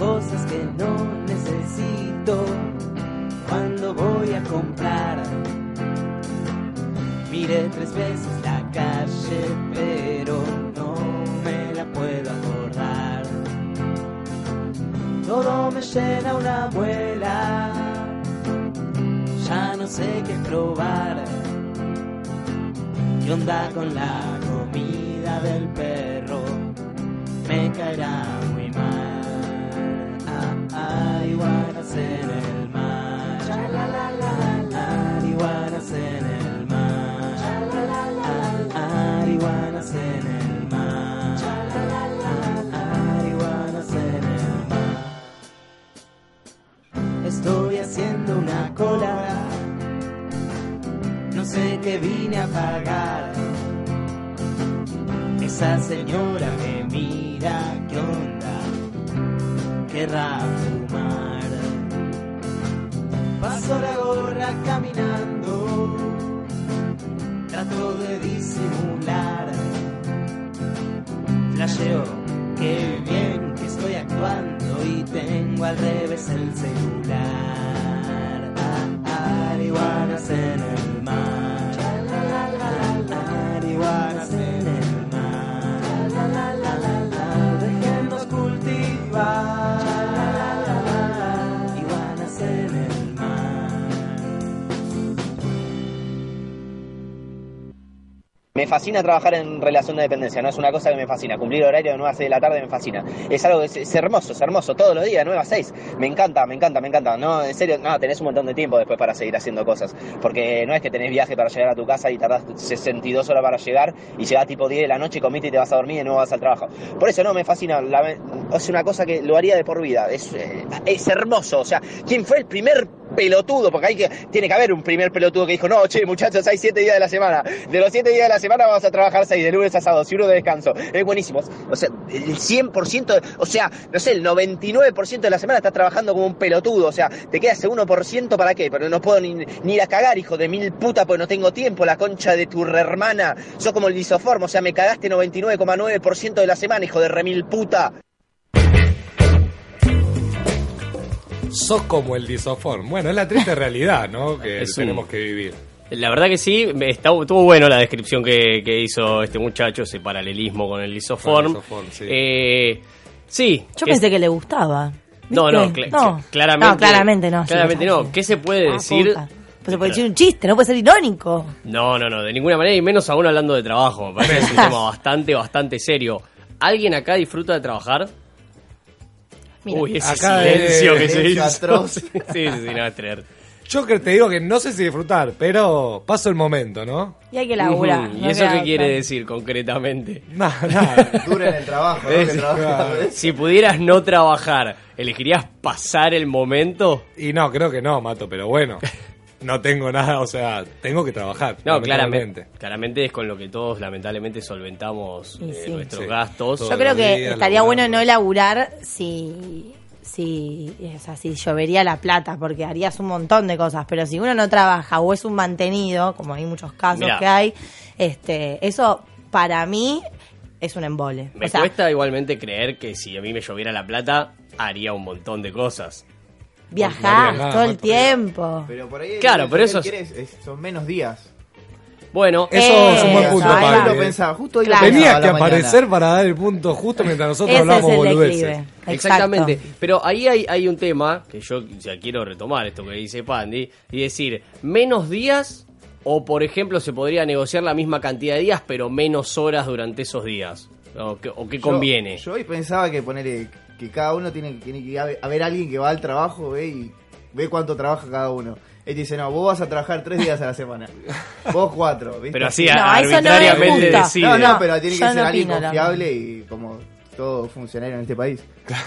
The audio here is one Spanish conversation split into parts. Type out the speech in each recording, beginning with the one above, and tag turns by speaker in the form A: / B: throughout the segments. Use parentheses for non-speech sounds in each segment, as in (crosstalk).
A: cosas que no necesito cuando voy a comprar. Miré tres veces la calle, pero no me la puedo acordar. Todo me llena una muela, ya no sé qué probar. ¿Qué onda con la comida del perro?
B: Fascina trabajar en relación de dependencia, no es una cosa que me fascina. Cumplir horario de 9 a 6 de la tarde me fascina. Es algo que es, hermoso, es hermoso, todos los días, 9 a 6. Me encanta, me encanta, me encanta. No, en serio, no, tenés un montón de tiempo después para seguir haciendo cosas. Porque no es que tenés viaje para llegar a tu casa y tardás 62 horas para llegar y llegás tipo 10 de la noche, comiste y te vas a dormir y no vas al trabajo. Por eso no, me fascina. La- es una cosa que lo haría de por vida. Es, eh, es hermoso. O sea, ¿quién fue el primer pelotudo? Porque hay que, tiene que haber un primer pelotudo que dijo, no, che, muchachos, hay 7 días de la semana. De los 7 días de la semana vamos a trabajar 6, de lunes a sábado, y uno de descanso. Es buenísimo. O sea, el 100%, o sea, no sé, el 99% de la semana estás trabajando como un pelotudo. O sea, te queda ese 1% para qué? Pero no puedo ni, ni ir a cagar, hijo de mil puta, porque no tengo tiempo. La concha de tu hermana. Sos como el lisoformo. O sea, me cagaste 99,9% de la semana, hijo de remil puta.
C: Sos como el disoform. Bueno, es la triste realidad, ¿no? (laughs) Que
D: Es un-
C: tenemos que vivir.
D: La verdad que sí, está, estuvo bueno la descripción que, que hizo este muchacho, ese paralelismo con el lisoform.
C: Con el lisoform, sí.
D: Eh, sí.
E: Yo pensé que le gustaba.
D: No, no,
E: no.
D: claramente.
E: No, claramente no.
D: Claramente no. ¿Qué se puede
E: Ah,
D: decir?
E: puta. Pues se puede decir un chiste, no puede ser irónico.
D: No, no, no, de ninguna manera, y menos aún hablando de trabajo. Me parece que es un (laughs) tema bastante, bastante serio. ¿Alguien acá disfruta de trabajar?
E: Mira.
D: Uy, ese
C: Acá
D: silencio que se hizo.
F: atroz. (laughs)
D: sí, sí, sí, no creer.
C: Yo que te digo que no sé si disfrutar, pero paso el momento, ¿no?
E: Y hay que laburar. No
D: ¿Y eso qué quiere decir concretamente? (laughs)
C: Nada, nada. (laughs)
F: Dura en el trabajo, ¿no?
D: Es-
F: Que trabaja-
D: Si pudieras no trabajar, ¿elegirías pasar el momento?
C: Y no, creo que no, Mato, pero bueno. No tengo nada, o sea, tengo que trabajar.
D: No, claramente. Claramente es con lo que todos lamentablemente solventamos eh,
E: sí.
D: nuestros
C: Sí.
D: gastos.
E: Yo creo que
C: días
E: estaría bueno no laburar si, si, o sea, si llovería la plata, porque harías un montón de cosas. Pero si uno no trabaja o es un mantenido, como hay muchos casos
D: Mirá.
E: que hay, este, eso para mí es un embole.
D: Me
E: o sea,
D: cuesta igualmente creer que si a mí me lloviera la plata, haría un montón de cosas.
E: Viajar
C: haría nada,
E: todo el tiempo.
F: Pero por ahí
D: Claro, pero eso es-
F: son menos días.
D: Bueno,
C: Eso
E: Eh,
C: es un buen punto,
E: ahí
F: lo pensaba, justo hoy lo
E: Claro.
F: pensaba
C: Tenías
F: a
C: que
F: mañana.
C: aparecer para dar el punto justo mientras nosotros
E: Ese
C: hablamos boludeces.
D: Exactamente. Pero ahí hay, hay un tema que yo ya quiero retomar esto que dice Pandy y decir, menos días o por ejemplo se podría negociar la misma cantidad de días pero menos horas durante esos días. ¿O qué, o qué
F: Yo-
D: conviene?
F: Yo, hoy pensaba que ponerle que cada uno tiene, tiene que ir a ver, a ver a alguien que va al trabajo ve y ve cuánto trabaja cada uno. Él dice, no, vos vas a trabajar tres días a la semana. Vos cuatro, ¿viste?
D: pero así
E: No, no
D: arbitrariamente decide.
F: No, no,
E: No,
F: pero tiene que
E: yo
F: ser
E: no
F: alguien confiable y como todo funcionario en este país.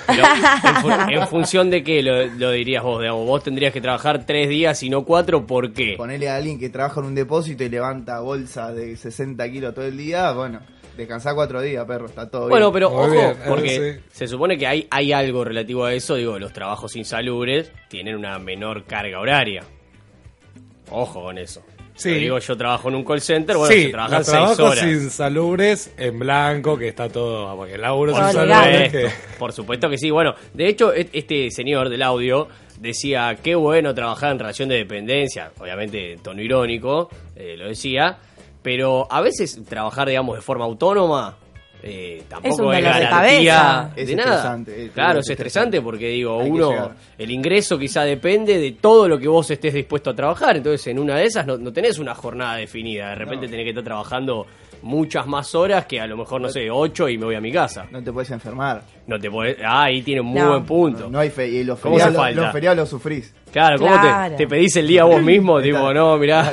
D: Pero, en, fu- en función de qué lo, lo dirías vos, digamos, vos tendrías que trabajar tres días y no cuatro, ¿por qué?
F: Ponerle a alguien que trabaja en un depósito y levanta bolsa de 60 kilos todo el día, bueno, descansá cuatro días, perro, está todo
D: Bueno,
F: bien.
D: pero
C: Muy
D: ojo,
C: bien, eh,
D: porque
C: sí.
D: se supone que hay, hay algo relativo a eso, digo, los trabajos insalubres tienen una menor carga horaria. Ojo con eso.
C: Sí.
D: Pero digo, yo trabajo en un call center, bueno,
C: sí,
D: se trabajan
C: los
D: seis
C: trabajos
D: horas.
C: insalubres en blanco, que está todo. Porque el laburo
E: Bueno,
C: insalubres
D: supuesto,
C: que.
D: por supuesto que sí. Bueno, de hecho, et- este señor del audio decía, qué bueno trabajar en relación de dependencia, obviamente tono irónico, eh, lo decía, pero a veces trabajar, digamos, de forma autónoma eh, tampoco
E: un
D: es,
E: de
D: garantía
E: cabeza.
D: de,
F: Es
D: nada.
F: estresante, es
D: claro, es
F: estresante.
D: estresante porque digo,
F: Hay
D: uno, el ingreso quizá depende de todo lo que vos estés dispuesto a trabajar, entonces en una de esas no, no tenés una jornada definida, de repente tenés que estar trabajando muchas más horas que a lo mejor, no sé, ocho y me voy a mi casa.
F: No te puedes enfermar.
D: No te podés. Ah, ahí tiene un muy
E: No.
D: buen punto.
F: No, no hay fe. Y los
D: ¿Cómo se
F: feriados,
D: falta?
F: los feriados los sufrís.
D: Claro, ¿cómo
E: Claro.
D: te, te pedís el día vos mismo? (laughs) Tipo, no, mirá,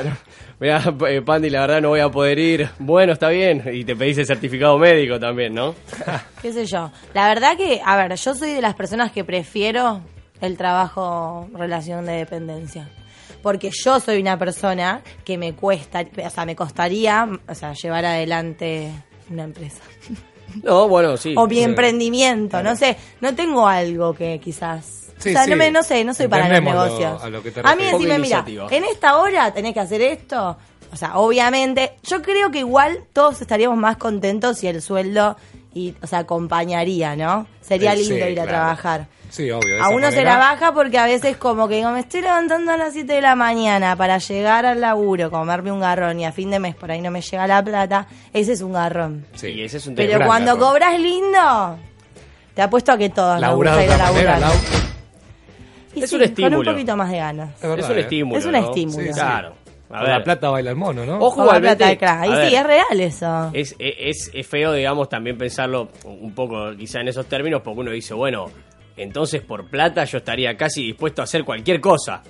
D: mirá, eh, Pandi, la verdad no voy a poder ir. Bueno, está bien. Y te pedís el certificado médico también, ¿no? (laughs)
E: qué sé yo. La verdad que, a ver, yo soy de las personas que prefiero el trabajo relación de dependencia. Porque yo soy una persona que me cuesta, o sea, me costaría, o sea, llevar adelante una empresa.
D: No, bueno, sí.
E: o mi
C: sí.
E: emprendimiento, no sé, no tengo algo que quizás...
C: Sí,
E: o sea,
C: sí.
E: no, me, no sé, no soy para los
C: lo-
E: negocios.
C: a lo que te
E: a mí decime, mira, en esta hora tenés que hacer esto. O sea, obviamente, yo creo que igual todos estaríamos más contentos si el sueldo, y, o sea, acompañaría, ¿no? Sería lindo
C: sí,
E: ir a trabajar.
C: Sí, obvio.
E: A uno se la baja porque a veces como que digo, me estoy levantando a las 7 de la mañana para llegar al laburo, comerme un garrón y a fin de mes por ahí no me llega la plata, ese es un garrón.
C: Sí.
D: Y ese es un
E: Pero cuando
C: garrón.
E: cobras lindo, te apuesto a que todos nos gusta ir a
C: manera,
E: laburar. Y
D: Es
E: sí,
D: un
E: Con
D: estímulo.
E: un poquito más de ganas.
C: Es verdad,
D: Es un
C: eh.
D: estímulo.
E: Es un
D: ¿no?
E: estímulo.
C: Sí, sí.
D: Claro. A
C: Con la
D: ver.
C: plata baila el mono, ¿no?
D: Ojo,
E: Con la plata de crack. Ahí sí,
D: ver,
E: es real eso.
D: Es, es, es feo, digamos, también pensarlo un poco quizá en esos términos, porque uno dice, bueno, entonces por plata yo estaría casi dispuesto a hacer cualquier cosa.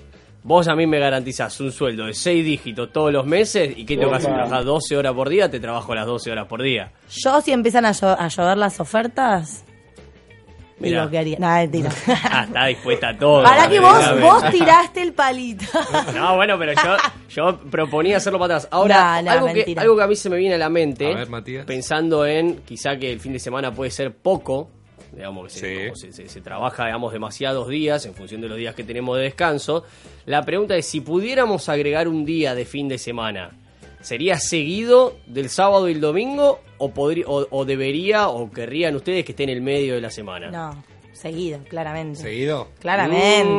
D: Vos a mí me garantizás un sueldo de 6 dígitos todos los meses y que tengo que hacer trabajar 12 horas por día, te trabajo las 12 horas por día.
E: Yo si empiezan a, llo- a llover las ofertas,
D: Mirá.
E: que haría. No, mentira. (laughs)
D: Ah, está dispuesta a todo.
E: Para que vos, vos tiraste el palito. (laughs)
D: No, bueno, pero yo, yo proponía hacerlo para atrás. Ahora,
E: No, no,
D: algo, que, algo que a mí se me viene a la mente,
C: A ver, Matías.
D: pensando en quizá que el fin de semana puede ser poco, digamos que se,
C: Sí.
D: como se, se- se trabaja digamos demasiados días en función de los días que tenemos de descanso. La pregunta es si pudiéramos agregar un día de fin de semana, ¿sería seguido del sábado y el domingo o, podría, o, o debería o querrían ustedes que esté en el medio de la semana?
E: No, seguido, claramente.
C: ¿Seguido?
E: Claramente,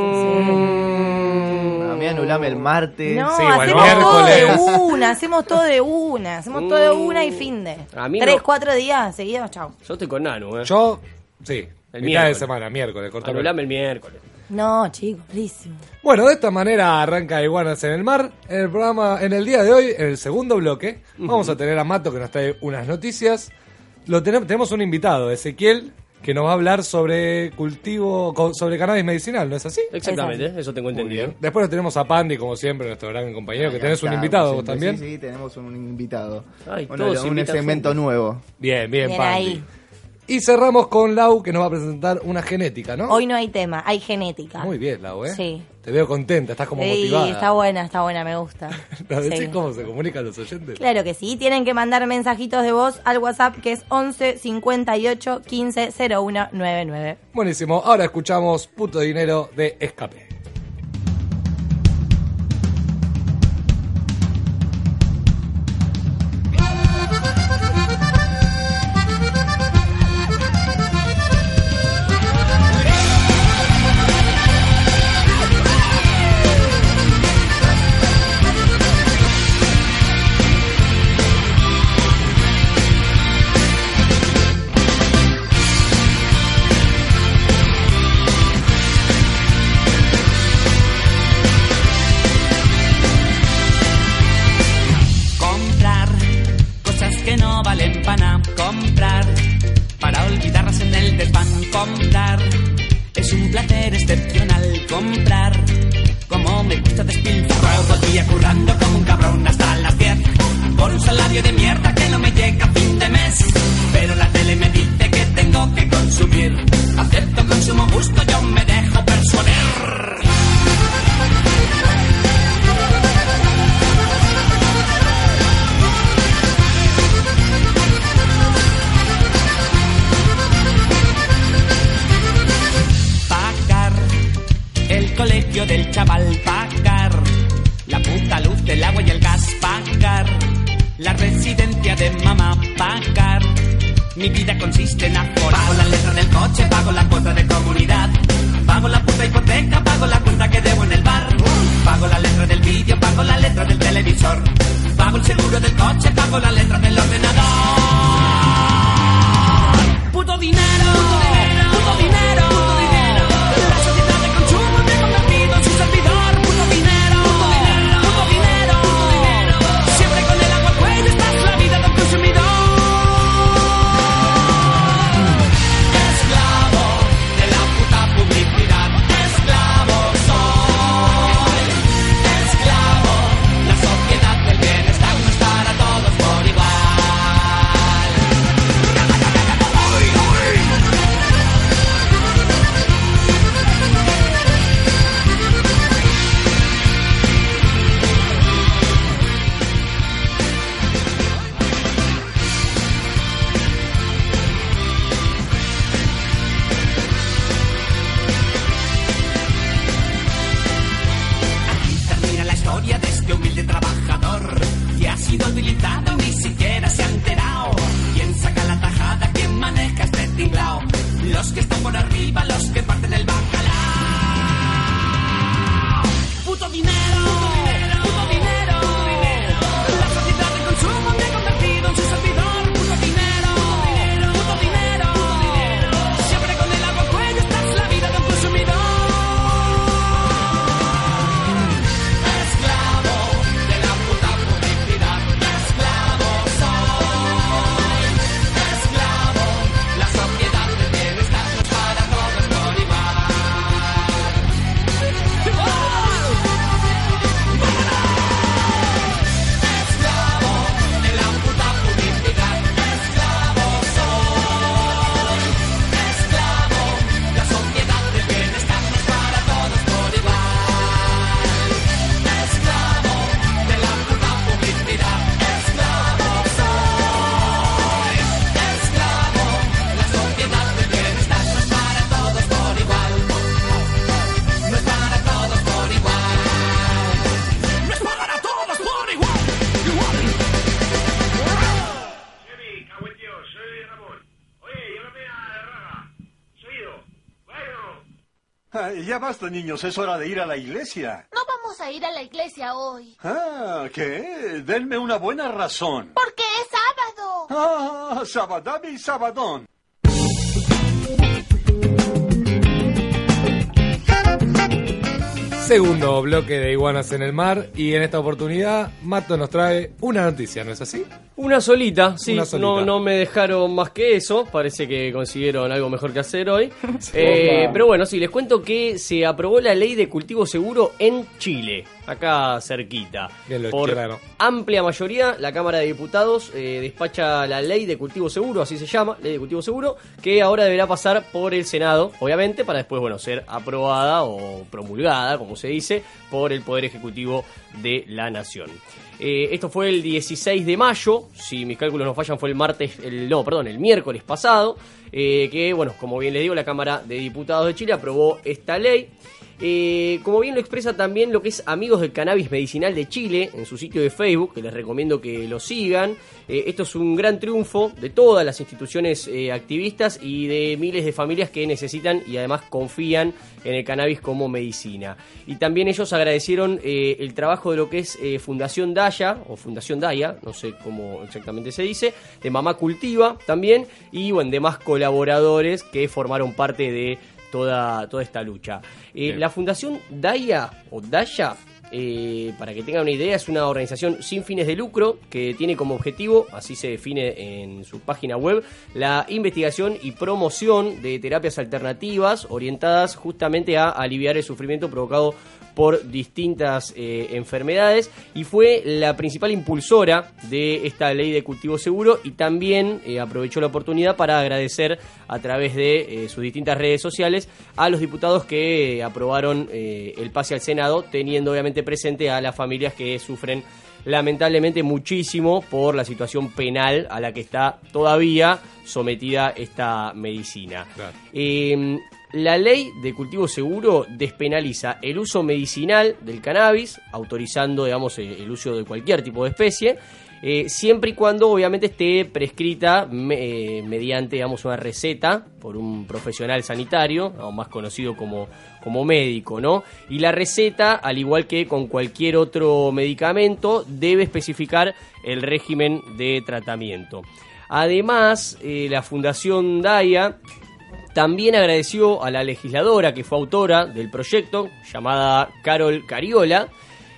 F: A mí anulame el martes.
E: sí. No,
C: Sí, bueno,
E: hacemos todo de
C: miércoles.
E: una, hacemos todo de una, hacemos todo de una y fin de.
D: A mí
E: Tres,
D: no.
E: cuatro días seguidos, chao.
D: Yo estoy con Nanu, ¿eh?
C: Yo, sí.
D: El
C: mitad
D: miércoles.
C: de semana, miércoles, cortame.
D: Anulame el miércoles.
E: No, chicos, malísimo.
C: Bueno, de esta manera arranca Iguanas en el Mar. En el programa, en el día de hoy, en el segundo bloque, vamos a tener a Mato que nos trae unas noticias. Lo tenemos, tenemos un invitado, Ezequiel, que nos va a hablar sobre cultivo, sobre cannabis medicinal, ¿no es así?
D: Exactamente, eso tengo entendido.
C: bien. Después lo tenemos a Pandy, como siempre, nuestro gran compañero, que tenés un invitado vos también.
F: Sí, sí, tenemos un invitado.
D: Ay,
F: Bueno,
D: todos
F: un segmento nuevo.
C: Bien, bien,
E: Bien
C: Pandy.
E: ahí.
C: Y cerramos con Lau, que nos va a presentar una genética, ¿no?
E: Hoy no hay tema, hay genética.
C: Muy bien, Lau, ¿eh?
E: Sí.
C: Te veo contenta, estás como
E: Sí,
C: motivada.
E: está buena, está buena, me gusta. (laughs)
C: ¿Nos decís
E: Sí.
C: cómo se comunican los oyentes?
E: Claro que sí, tienen que mandar mensajitos de voz al WhatsApp que es 11 58 15 01 99.
C: Buenísimo, ahora escuchamos Puto Dinero de Escape.
G: Basta, niños, es hora de ir a la iglesia.
H: No vamos a ir a la iglesia hoy.
G: Ah, ¿qué? Denme una buena razón.
H: Porque es sábado.
G: Ah, sabadabi sabadón.
C: Segundo bloque de Iguanas en el Mar y en esta oportunidad Mato nos trae una noticia, ¿no es así?
D: Una solita, sí,
C: Una solita.
D: No, no me dejaron más que eso, parece que consiguieron algo mejor que hacer hoy. (laughs) Eh, pero bueno, sí, les cuento que se aprobó la ley de cultivo seguro en Chile, acá cerquita. Por amplia mayoría, la Cámara de Diputados eh, despacha la ley de cultivo seguro, así se llama, ley de cultivo seguro, que ahora deberá pasar por el Senado, obviamente, para después, bueno, ser aprobada o promulgada, como se dice, por el Poder Ejecutivo de la Nación. Eh, esto fue el 16 de mayo, si mis cálculos no fallan, fue el martes, el, no, perdón, el miércoles pasado, eh, que, bueno, como bien les digo, la Cámara de Diputados de Chile aprobó esta ley. Eh, como bien lo expresa también lo que es Amigos del Cannabis Medicinal de Chile en su sitio de Facebook, que les recomiendo que lo sigan. Eh, esto es un gran triunfo de todas las instituciones eh, activistas y de miles de familias que necesitan y además confían en el cannabis como medicina. Y también ellos agradecieron el trabajo de lo que es Fundación Daya, o Fundación Daya, no sé cómo exactamente se dice, de Mamá Cultiva también, y bueno, demás colaboradores que formaron parte de toda, toda esta lucha. Eh, la Fundación Daya, o Daya, eh, para que tengan una idea, es una organización sin fines de lucro que tiene como objetivo, así se define en su página web, la investigación y promoción de terapias alternativas orientadas justamente a aliviar el sufrimiento provocado por distintas eh, enfermedades y fue la principal impulsora de esta ley de cultivo seguro y también eh, aprovechó la oportunidad para agradecer a través de eh, sus distintas redes sociales a los diputados que aprobaron el pase al Senado, teniendo obviamente presente a las familias que sufren lamentablemente muchísimo por la situación penal a la que está todavía sometida esta medicina.
C: Claro.
D: Eh, la ley de cultivo seguro despenaliza el uso medicinal del cannabis, autorizando, digamos, el, el uso de cualquier tipo de especie, eh, siempre y cuando obviamente esté prescrita eh, mediante, digamos, una receta por un profesional sanitario, o más conocido como, como médico, ¿no? Y la receta, al igual que con cualquier otro medicamento, debe especificar el régimen de tratamiento. Además, eh, la Fundación DAIA también agradeció a la legisladora que fue autora del proyecto, llamada Carol Cariola,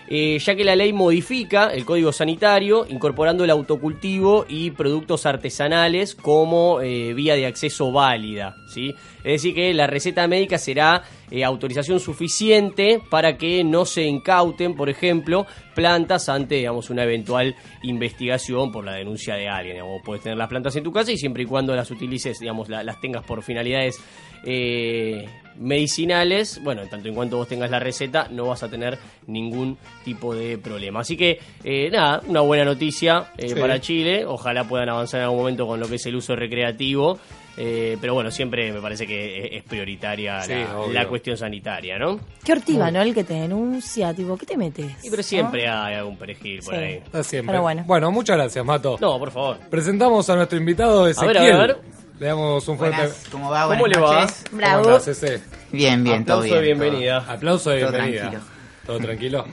D: eh, ya que la ley modifica el código sanitario incorporando el autocultivo y productos artesanales como eh, vía de acceso válida. ¿sí? Es decir, que la receta médica será eh, autorización suficiente para que no se incauten, por ejemplo, plantas ante digamos, una eventual investigación por la denuncia de alguien. Digamos, puedes tener las plantas en tu casa y siempre y cuando las utilices, digamos, la- las tengas por finalidades eh, medicinales, bueno, en tanto en cuanto vos tengas la receta, no vas a tener ningún tipo de problema. Así que, eh, nada, una buena noticia eh,
C: Sí.
D: para Chile. Ojalá puedan avanzar en algún momento con lo que es el uso recreativo. eh, pero bueno, siempre me parece que es- prioritaria
C: Sí,
D: la, cuestión sanitaria, ¿no?
E: Qué ortiva, ¿no? El que te denuncia, tipo, ¿qué te metes?
D: Y pero siempre hay algún perejil por
E: Sí.
D: ahí.
C: Está siempre.
E: Pero bueno.
C: muchas gracias, Mato.
D: No, por favor.
C: Presentamos a nuestro invitado Ezequiel.
D: a ver, a ver.
C: Le damos un fuerte.
I: Buenas, ¿cómo va?
D: ¿Cómo le va?
I: noches.
C: ¿Cómo
E: Bravo.
C: andás, Eze?
I: Bien, bien, todo
D: Aplauso
I: bien.
D: de bienvenida.
C: Aplauso de
I: Todo
C: bienvenida.
I: tranquilo.
C: ¿Todo tranquilo?
I: todo-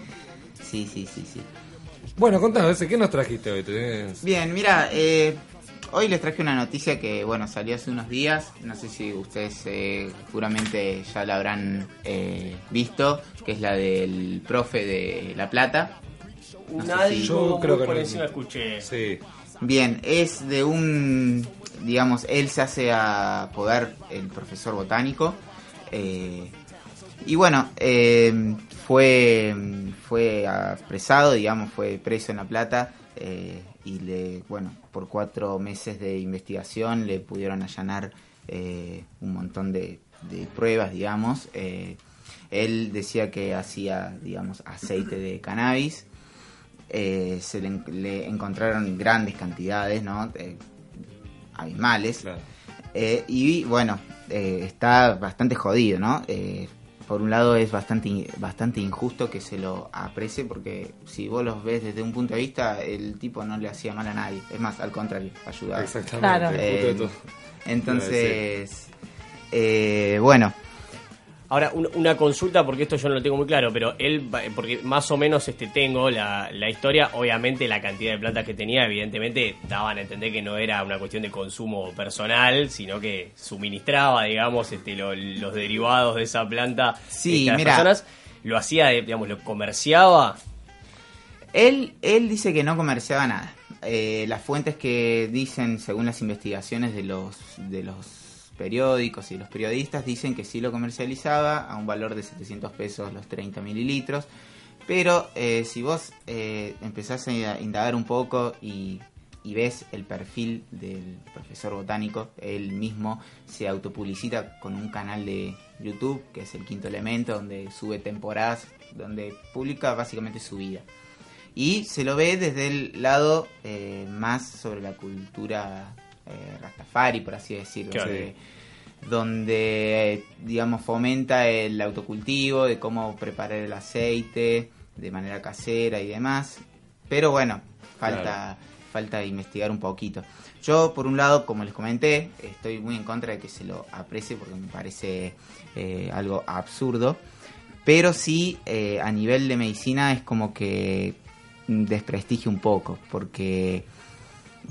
I: Sí, sí, sí, sí.
C: Bueno, contanos, ¿qué nos trajiste hoy? ¿Tenés-
I: Bien, mira, eh, hoy les traje una noticia que, bueno, salió hace unos días. No sé si ustedes eh, seguramente ya la habrán eh, visto, que es la del profe de La Plata. No
D: Nadie
I: si-
C: Yo creo que
D: por
C: no.
D: encima escuché.
C: Sí.
I: Bien, es de un, digamos, él se hace a poder el profesor botánico. eh, y bueno, eh, fue, fue apresado, digamos, fue preso en La Plata. eh, y le, bueno, por cuatro meses de investigación le pudieron allanar eh, un montón de, de pruebas, digamos. eh, él decía que hacía, digamos, aceite de cannabis eh, se le, le encontraron grandes cantidades, ¿no? Eh, abismales.
C: Claro.
I: Eh, y bueno, eh, está bastante jodido, ¿no? Eh, por un lado es bastante bastante injusto que se lo aprecie porque si vos los ves desde un punto de vista, el tipo no le hacía mal a nadie. Es más, al contrario, ayudaba.
C: Exactamente.
E: Claro.
I: Eh, entonces, eh, bueno,
D: Ahora, un- una consulta, porque esto yo no lo tengo muy claro, pero él, porque más o menos este tengo la, la historia, obviamente la cantidad de plantas que tenía, evidentemente daban a entender que no era una cuestión de consumo personal, sino que suministraba, digamos, este, lo- los derivados de esa planta
I: Sí,
D: este, a las
I: mira.
D: personas. Lo hacía, eh, digamos, lo comerciaba.
I: Él, él dice que no comerciaba nada. Eh, las fuentes que dicen, según las investigaciones de los, de los periódicos y los periodistas, dicen que sí lo comercializaba a un valor de 700 pesos los 30 mililitros. Pero eh, si vos eh, empezás a indagar un poco y, ves el perfil del profesor botánico, él mismo se autopublicita con un canal de YouTube, que es el quinto elemento, donde sube temporadas, donde publica básicamente su vida. Y se lo ve desde el lado eh, más sobre la cultura eh, Rastafari, por así decirlo.
D: Claro.
I: donde, donde, digamos, fomenta el autocultivo, de cómo preparar el aceite de manera casera y demás. Pero bueno, falta, falta investigar un poquito. Yo, por un lado, como les comenté, estoy muy en contra de que se lo aprecie porque me parece eh, algo absurdo. Pero sí, eh, a nivel de medicina es como que desprestigio un poco, porque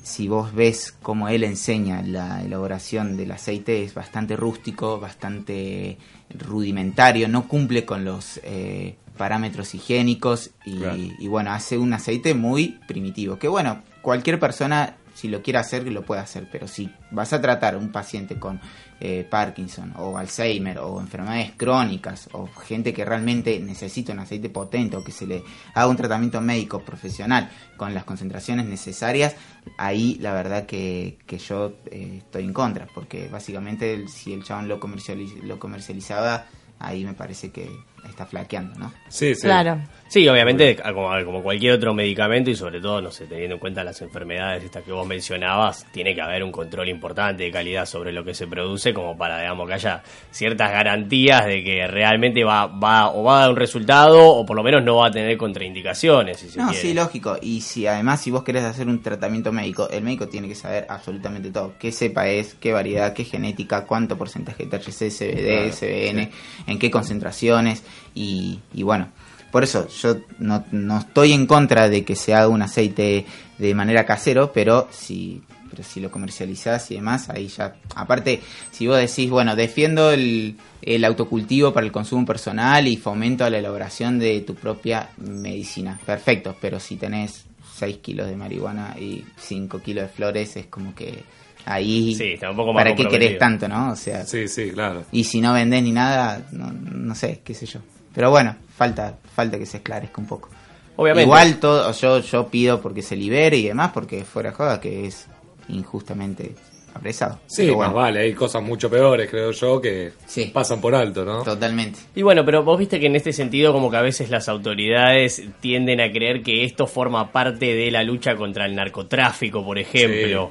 I: si vos ves cómo él enseña la elaboración del aceite es bastante rústico, bastante rudimentario, no cumple con los eh, parámetros higiénicos y,
C: Claro.
I: y bueno, hace un aceite muy primitivo, que bueno, cualquier persona si lo quiere hacer lo puede hacer, pero si vas a tratar un paciente con eh, Parkinson o Alzheimer o enfermedades crónicas o gente que realmente necesita un aceite potente o que se le haga un tratamiento médico profesional con las concentraciones necesarias, ahí la verdad que, que yo eh, estoy en contra, porque básicamente si el chabón lo, comercializ- lo comercializaba, ahí me parece que, está flaqueando, ¿no?
C: Sí, sí.
E: Claro.
D: Sí, obviamente, como, como cualquier otro medicamento y sobre todo, no sé, teniendo en cuenta las enfermedades estas que vos mencionabas, tiene que haber un control importante de calidad sobre lo que se produce como para, digamos, que haya ciertas garantías de que realmente va, va o va a dar un resultado o por lo menos no va a tener contraindicaciones, si se
I: No,
D: quiere.
I: sí, lógico. Y si además, si vos querés hacer un tratamiento médico, el médico tiene que saber absolutamente todo. Qué cepa es, qué variedad, qué genética, cuánto porcentaje de THC, CBD,
C: Claro,
I: CBN, en qué concentraciones. Y, bueno, por eso yo no, no estoy en contra de que se haga un aceite de manera casero, pero si si lo comercializás y demás, ahí ya... Aparte, si vos decís, bueno, defiendo el, el autocultivo para el consumo personal y fomento la elaboración de tu propia medicina, perfecto, pero si tenés 6 kilos de marihuana y 5 kilos de flores, es como que ahí...
D: Sí, está un poco más
I: ¿Para qué querés tanto, no? O sea,
C: Sí, sí, claro.
I: y si no vendés ni nada, no, no sé, qué sé yo. Pero bueno, falta falta que se esclarezca un poco.
D: Obviamente.
I: Igual todo, yo yo pido porque se libere y demás, porque fuera de joda que es injustamente apresado.
C: Sí,
I: Pero
C: más
I: bueno,
C: vale, hay cosas mucho peores, creo yo, que
I: Sí.
C: pasan por alto, ¿no?
I: totalmente.
D: Y bueno, pero vos viste que en este sentido como que a veces las autoridades tienden a creer que esto forma parte de la lucha contra el narcotráfico, por ejemplo.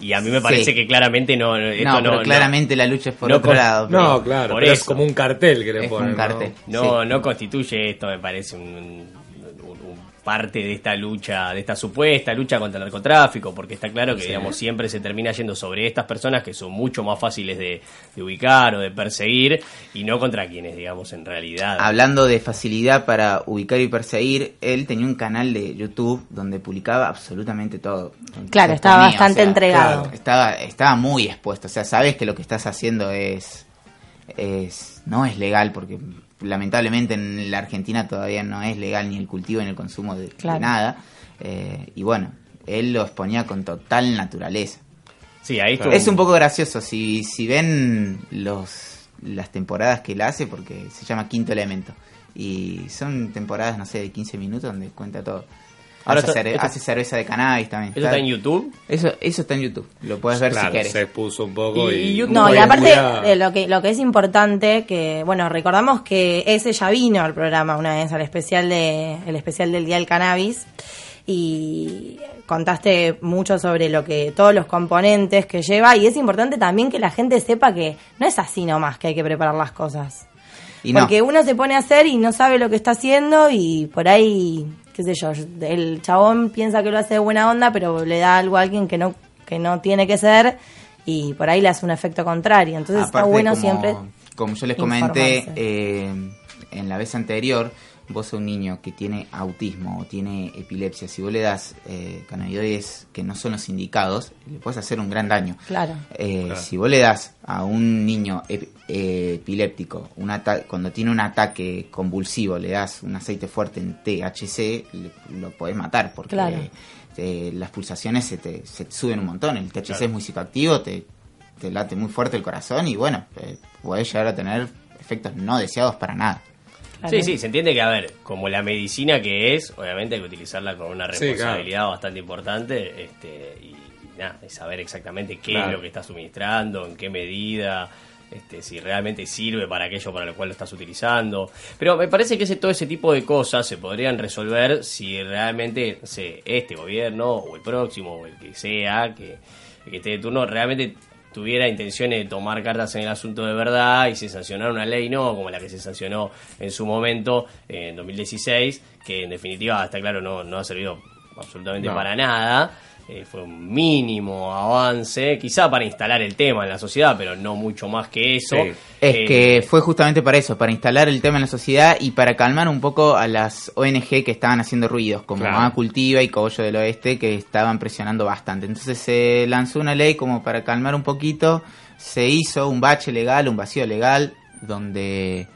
D: Y a mí me parece
I: Sí.
D: que claramente no... Esto
I: no,
D: no,
I: pero claramente la lucha es por
D: no
I: otro
D: con-
I: lado. pero-
C: No, claro,
D: Por
C: pero es como un cartel que le
I: Es
C: ponen.
I: un
C: ¿no?
I: cartel.
D: No,
I: Sí.
D: no constituye esto, me parece, un parte de esta lucha, de esta supuesta lucha contra el narcotráfico, porque está claro que, digamos, siempre se termina yendo sobre estas personas que son mucho más fáciles de, de ubicar o de perseguir, y no contra quienes, digamos, en realidad...
I: Hablando de facilidad para ubicar y perseguir, él tenía un canal de YouTube donde publicaba absolutamente todo.
E: Claro, estaba bastante entregado.
I: claro, estaba, estaba muy expuesto. O sea, sabes que lo que estás haciendo es, es no es legal porque lamentablemente en la Argentina todavía no es legal ni el cultivo ni el consumo de, nada. Eh, y bueno, él lo exponía con total naturaleza.
D: Sí, ahí estuvo-
I: Es un poco gracioso si, si ven los las temporadas que él hace, porque se llama Quinto Elemento. Y son temporadas, no sé, de 15 minutos donde cuenta todo.
D: Ahora
I: hace, cere- cerveza de cannabis también.
D: ¿Eso está en YouTube?
I: Eso, eso está en YouTube. Lo puedes ver
C: Claro,
I: si quieres.
C: se expuso un poco
D: Y-
C: y...
D: YouTube-
E: No, y aparte de lo que lo que es importante que bueno recordamos que ese ya vino al programa una vez al especial de el especial del día del cannabis y contaste mucho sobre lo que todos los componentes que lleva y es importante también que la gente sepa que no es así nomás que hay que preparar las cosas
I: Y no,
E: porque uno se pone a hacer y no sabe lo que está haciendo y por ahí qué sé yo el chabón piensa que lo hace de buena onda pero le da algo a alguien que no que no tiene que ser y por ahí le hace un efecto contrario. Entonces está bueno
I: como,
E: siempre
I: Como yo les comenté eh, en la vez anterior, vos a un niño que tiene autismo o tiene epilepsia, si vos le das eh, cannabinoides que no son los indicados, le puedes hacer un gran daño.
E: claro
I: Eh,
C: Claro.
I: Si vos le das a un niño ep- eh, epiléptico, un ata- cuando tiene un ataque convulsivo, le das un aceite fuerte en THC, le- lo podés matar porque
E: Claro.
I: eh, las pulsaciones se te, se te suben un montón. El THC
D: Claro.
I: es muy psicoactivo, te, te late muy fuerte el corazón y bueno, eh, podés llegar a tener efectos no deseados para nada.
E: Claro.
D: Sí, sí, se entiende que, a ver, como la medicina que es, obviamente hay que utilizarla con una
C: Sí,
D: responsabilidad bastante importante este, y, y nada, y saber exactamente qué
C: Claro.
D: es lo que estás suministrando, en qué medida, este, si realmente sirve para aquello para lo cual lo estás utilizando. Pero me parece que ese, todo ese tipo de cosas se podrían resolver si realmente sé, este gobierno o el próximo o el que sea que, que esté de turno realmente tuviera intenciones de tomar cartas en el asunto de verdad y se sancionara una ley, no como la que se sancionó en su momento, eh, en 2016, que en definitiva, está claro, no, no ha servido absolutamente
C: No.
D: para nada. Eh, fue un mínimo avance, quizá para instalar el tema en la sociedad, pero no mucho más que eso.
C: Sí.
I: Es
D: Eh,
I: que fue justamente para eso, para instalar el tema en la sociedad y para calmar un poco a las ONG que estaban haciendo ruidos, como
C: Claro.
I: Mamá Cultiva y Cogollo del Oeste, que estaban presionando bastante. Entonces se lanzó una ley como para calmar un poquito, se hizo un bache legal, un vacío legal, donde,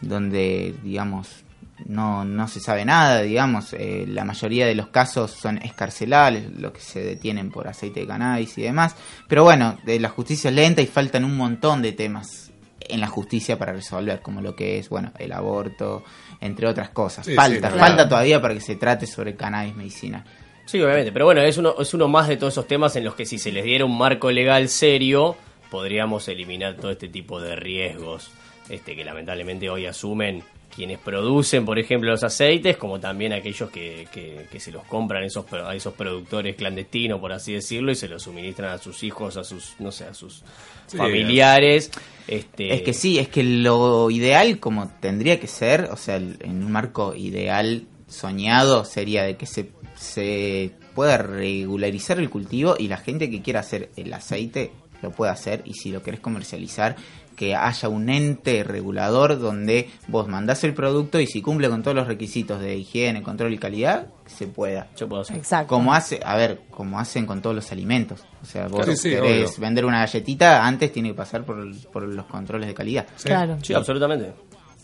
I: donde digamos, no, no se sabe nada, digamos, eh, la mayoría de los casos son escarcelables, los que se detienen por aceite de cannabis y demás, pero bueno, de la justicia es lenta y faltan un montón de temas en la justicia para resolver, como lo que es, bueno, el aborto, entre otras cosas.
C: Sí,
I: falta,
C: sí,
I: falta
C: claro.
I: todavía para que se trate sobre cannabis medicinal.
D: Sí, obviamente, pero bueno, es uno, es uno más de todos esos temas en los que si se les diera un marco legal serio, podríamos eliminar todo este tipo de riesgos este, que lamentablemente hoy asumen quienes producen, por ejemplo, los aceites, como también aquellos que, que, que se los compran esos, a esos productores clandestinos, por así decirlo, y se los suministran a sus hijos, a sus, no sé, a sus
I: Sí.
D: familiares. Este,
I: Es que sí, es que lo ideal como tendría que ser, o sea, en un marco ideal soñado sería de que se, se pueda regularizar el cultivo y la gente que quiera hacer el aceite lo pueda hacer y si lo querés comercializar que haya un ente regulador donde vos mandás el producto y si cumple con todos los requisitos de higiene, control y calidad, se pueda.
D: Yo puedo hacer.
E: Exacto.
I: Como hace, a ver, como hacen con todos los alimentos. O sea, vos
C: Sí, sí,
I: querés
C: obvio.
I: vender una galletita, antes tiene que pasar por, por los controles de calidad.
E: Claro.
D: Sí, absolutamente.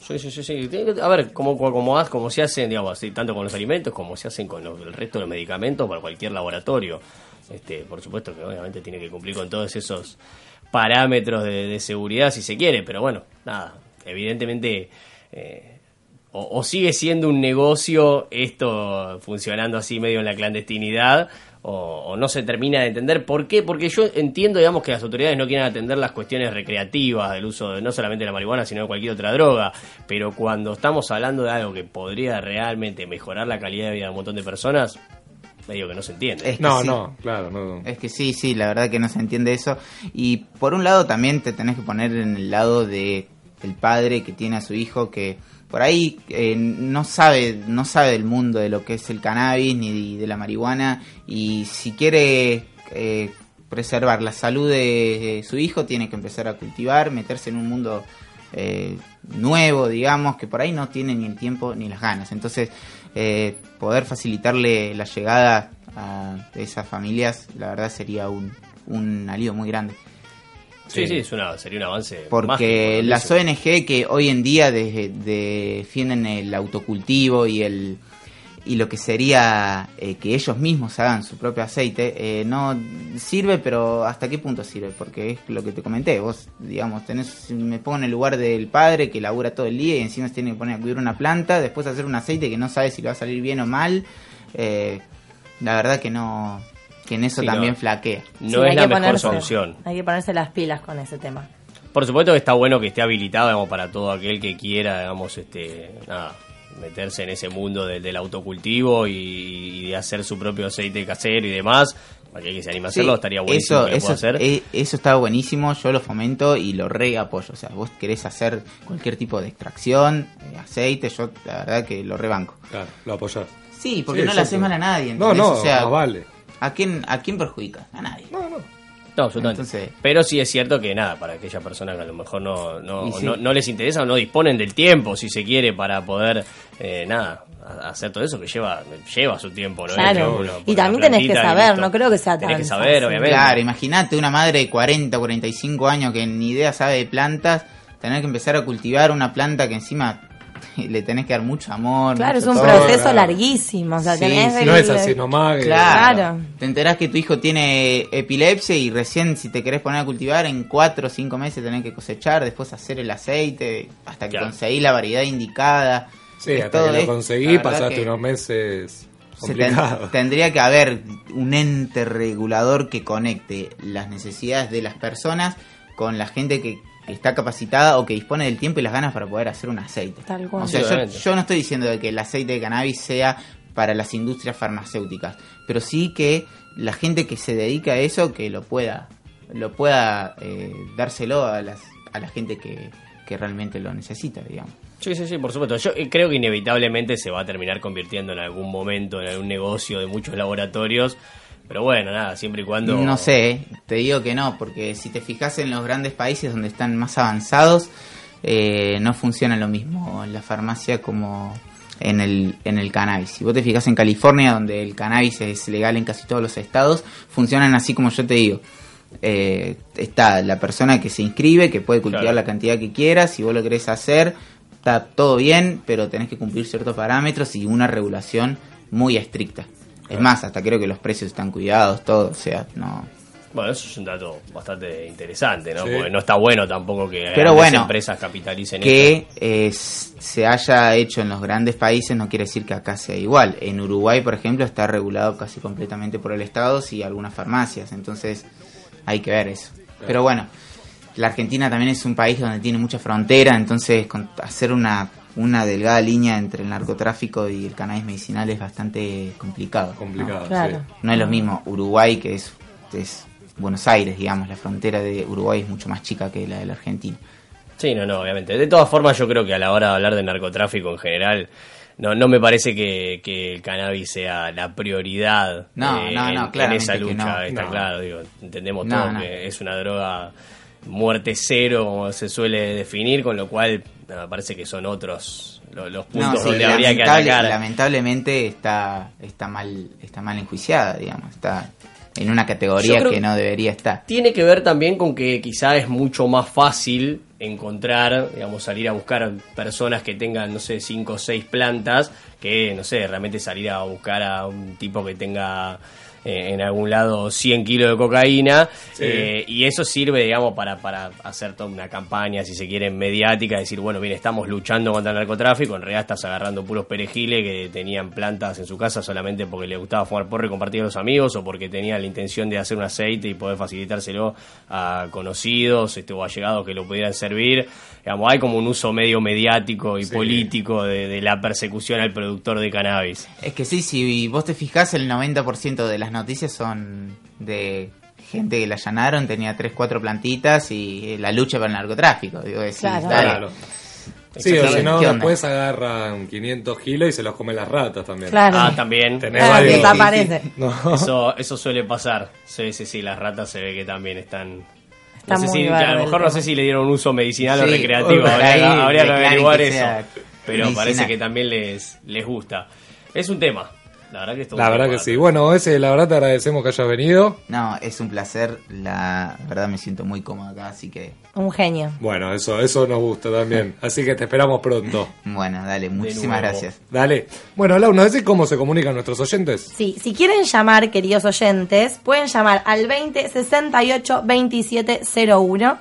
D: Sí, sí, sí, sí. A ver, como, como, como se hacen, digamos, así, tanto con los alimentos como se hacen con los- el resto de los medicamentos para cualquier laboratorio. Este, por supuesto que obviamente tiene que cumplir con todos esos parámetros de, seguridad si se quiere, pero bueno, nada, evidentemente eh, o, o sigue siendo un negocio esto funcionando así medio en la clandestinidad o, o no se termina de entender. ¿Por qué? Porque yo entiendo, digamos, que las autoridades no quieren atender las cuestiones recreativas del uso de no solamente de la marihuana, sino de cualquier otra droga. Pero cuando estamos hablando de algo que podría realmente mejorar la calidad de vida de un montón de personas, medio que no se entiende.
I: Es que
C: No,
I: sí.
C: no, claro, no.
I: Es que sí, sí, la verdad que no se entiende eso. Y por un lado también te tenés que poner en el lado de el padre que tiene a su hijo que por ahí eh, no sabe no sabe del mundo de lo que es el cannabis ni de la marihuana y si quiere eh, preservar la salud de su hijo tiene que empezar a cultivar, meterse en un mundo eh, nuevo, digamos, que por ahí no tiene ni el tiempo ni las ganas. Entonces, eh, poder facilitarle la llegada a esas familias, la verdad sería un, un alivio muy grande.
D: Sí, sí, es una, sería un avance.
I: Porque
D: mágico,
I: las. ONG que hoy en día de- defienden el autocultivo y el y lo que sería eh, que ellos mismos hagan su propio aceite, eh, no sirve, pero ¿hasta qué punto sirve? Porque es lo que te comenté, vos, digamos, tenés, me pongo en el lugar del padre que labura todo el día y encima se tiene que poner a cuidar una planta, después hacer un aceite que no sabe si le va a salir bien o mal, eh, la verdad que no, que en eso
D: Sí,
I: también
D: no.
I: flaquea.
D: No
E: Sí,
D: es la mejor
E: ponerse-
D: solución.
E: Hay que ponerse las pilas con ese tema.
D: Por supuesto que está bueno que esté habilitado digamos, para todo aquel que quiera, digamos, este, nada, meterse en ese mundo del, del autocultivo y, y de hacer su propio aceite casero y demás. Para que se anime a hacerlo,
I: Sí,
D: estaría buenísimo
I: eso,
D: que lo
I: eso,
D: pueda hacer.
I: eh, eso está buenísimo, yo lo fomento y lo re apoyo. O sea, vos querés hacer cualquier tipo de extracción, eh, aceite, yo la verdad que lo rebanco.
C: Claro, lo apoyás.
I: Sí, porque
C: Sí,
I: no le haces mal a nadie.
C: No,
I: ¿entendés?
C: no,
I: o sea,
C: más vale.
I: ¿a quién, ¿a quién perjudica? A nadie.
C: No, no.
D: No, absolutamente.
I: Entonces-
D: Pero sí es cierto que nada, para aquellas personas que a lo mejor no, no,
I: sí.
D: no, no les interesa o no disponen del tiempo, si se quiere, para poder, eh, nada, hacer todo eso que lleva lleva su tiempo, ¿no?
E: Claro.
D: Uno
E: Y también tenés que saber, no creo que sea
D: Tenés
E: tan
D: que saber,
E: fácil.
D: obviamente.
I: Claro, imagínate una madre de 40, 45 años que ni idea sabe de plantas, tener que empezar a cultivar una planta que encima le tenés que dar mucho amor.
E: Claro, es un
I: todo.
E: proceso
C: claro.
E: larguísimo. O sea,
I: Sí,
E: tenés
I: sí.
E: el-
C: No es así nomás. que-
I: Claro.
E: Claro.
I: Te enterás que tu hijo tiene epilepsia y recién si te querés poner a cultivar en 4 o 5 meses tenés que cosechar, después hacer el aceite, hasta que
D: Claro.
I: conseguís la variedad indicada.
C: Sí,
I: Es
C: hasta
I: todo
C: que lo
I: es-
C: conseguí, pasaste
I: que
C: unos meses
I: se ten- tendría que haber un ente regulador que conecte las necesidades de las personas con la gente que está capacitada o que dispone del tiempo y las ganas para poder hacer un aceite.
E: Tal cual.
I: O sea, yo no estoy diciendo de que el aceite de cannabis sea para las industrias farmacéuticas, pero sí que la gente que se dedica a eso que lo pueda, lo pueda eh, dárselo a las a la gente que, que realmente lo necesita, digamos.
D: Sí, sí, sí, por supuesto. Yo eh, creo que inevitablemente se va a terminar convirtiendo en algún momento en algún negocio de muchos laboratorios. Pero bueno, nada, siempre y cuando...
I: No sé, te digo que no, porque si te fijas en los grandes países donde están más avanzados, eh, no funciona lo mismo en la farmacia como en el, en el cannabis. Si vos te fijas en California, donde el cannabis es legal en casi todos los estados, funcionan así como yo te digo. Eh, está la persona que se inscribe, que puede cultivar
D: Claro.
I: la cantidad que quieras, si vos lo querés hacer, está todo bien, pero tenés que cumplir ciertos parámetros y una regulación muy estricta. Es más, hasta creo que los precios están cuidados, todo, o sea, no...
D: Bueno, eso es un dato bastante interesante, ¿no?
C: Sí.
D: Porque no está bueno tampoco que
I: Pero bueno,
D: empresas capitalicen
I: que
D: esto.
I: eh, se haya hecho en los grandes países no quiere decir que acá sea igual. En Uruguay, por ejemplo, está regulado casi completamente por el Estado y algunas farmacias, entonces hay que ver eso. Pero bueno, la Argentina también es un país donde tiene mucha frontera, entonces con- hacer una, una delgada línea entre el narcotráfico y el cannabis medicinal es bastante complicado.
J: Complicado,
E: Claro.
I: No es lo mismo Uruguay, que es, es Buenos Aires, digamos, la frontera de Uruguay es mucho más chica que la de la Argentina.
D: Sí, no, no, obviamente. De todas formas, yo creo que a la hora de hablar de narcotráfico en general, no, no me parece que, que el cannabis sea la prioridad
I: No,
D: eh,
I: no, no,
D: en- esa lucha.
I: no.
D: Está
I: No.
D: claro, digo, entendemos
I: No,
D: todo
I: no.
D: que es una droga muerte cero, como se suele definir, con lo cual me parece que son otros lo- los,
I: No,
D: puntos
I: sí,
D: donde habría que atacar.
I: Lamentablemente está, está mal, está mal enjuiciada, digamos, está en una categoría que
D: que-
I: no debería estar.
D: Tiene que ver también con que quizá es mucho más fácil encontrar, digamos, salir a buscar personas que tengan, no sé, cinco o seis plantas, que, no sé, realmente salir a buscar a un tipo que tenga eh, en algún lado 100 kilos de cocaína.
J: Sí.
D: eh, y eso sirve, digamos, para, para hacer toda una campaña, si se quiere, mediática, decir, bueno, bien, estamos luchando contra el narcotráfico, en realidad estás agarrando puros perejiles que tenían plantas en su casa solamente porque les gustaba fumar porro y compartir a los amigos, o porque tenían la intención de hacer un aceite y poder facilitárselo a conocidos este, o allegados que lo pudieran servir. Digamos, hay como un uso medio mediático y político de, de la persecución al productor de cannabis.
I: Es que sí, si vos te fijás, el 90% de las noticias son de gente que la allanaron, tenía 3, 4 plantitas y eh, la lucha para el narcotráfico. Digo, decís,
E: Claro.
I: dale.
J: Claro. Sí, o si no, después agarran 500 kilos y se los comen las ratas también.
E: Claro.
D: Ah, también.
J: Tenés
E: Ah,
J: varios.
E: desaparece. (laughs)
J: No.
D: Eso, eso suele pasar. Sí, sí, sí, las ratas se ve que también están...
E: Está
D: no sé
E: muy
D: si, a lo mejor no sé si le dieron un uso medicinal o recreativo, habría,
I: ahí
D: habría que averiguar
I: que
D: eso. Pero
I: medicinal.
D: parece que también les, les gusta. Es un tema. La verdad que es todo
J: La verdad que sí. Bueno, ese, la verdad te agradecemos que hayas venido.
I: No, es un placer, la verdad me siento muy cómodo acá, así que
E: Un genio.
J: Bueno, eso, eso nos gusta también. (laughs) Así que te esperamos pronto.
I: bueno, dale, muchísimas gracias.
J: Dale. Bueno, Lau, ¿nos decís cómo se comunican nuestros oyentes?
E: Sí, si quieren llamar, queridos oyentes, pueden llamar al 20 68 27 01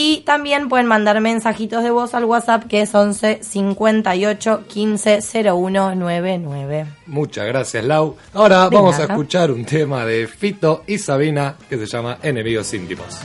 E: y también pueden mandar mensajitos de voz al WhatsApp que es 11 58 15 01 99.
J: Muchas gracias, Lau. Ahora
E: De
J: vamos a escuchar un tema de Fito y Sabina que se llama Enemigos íntimos.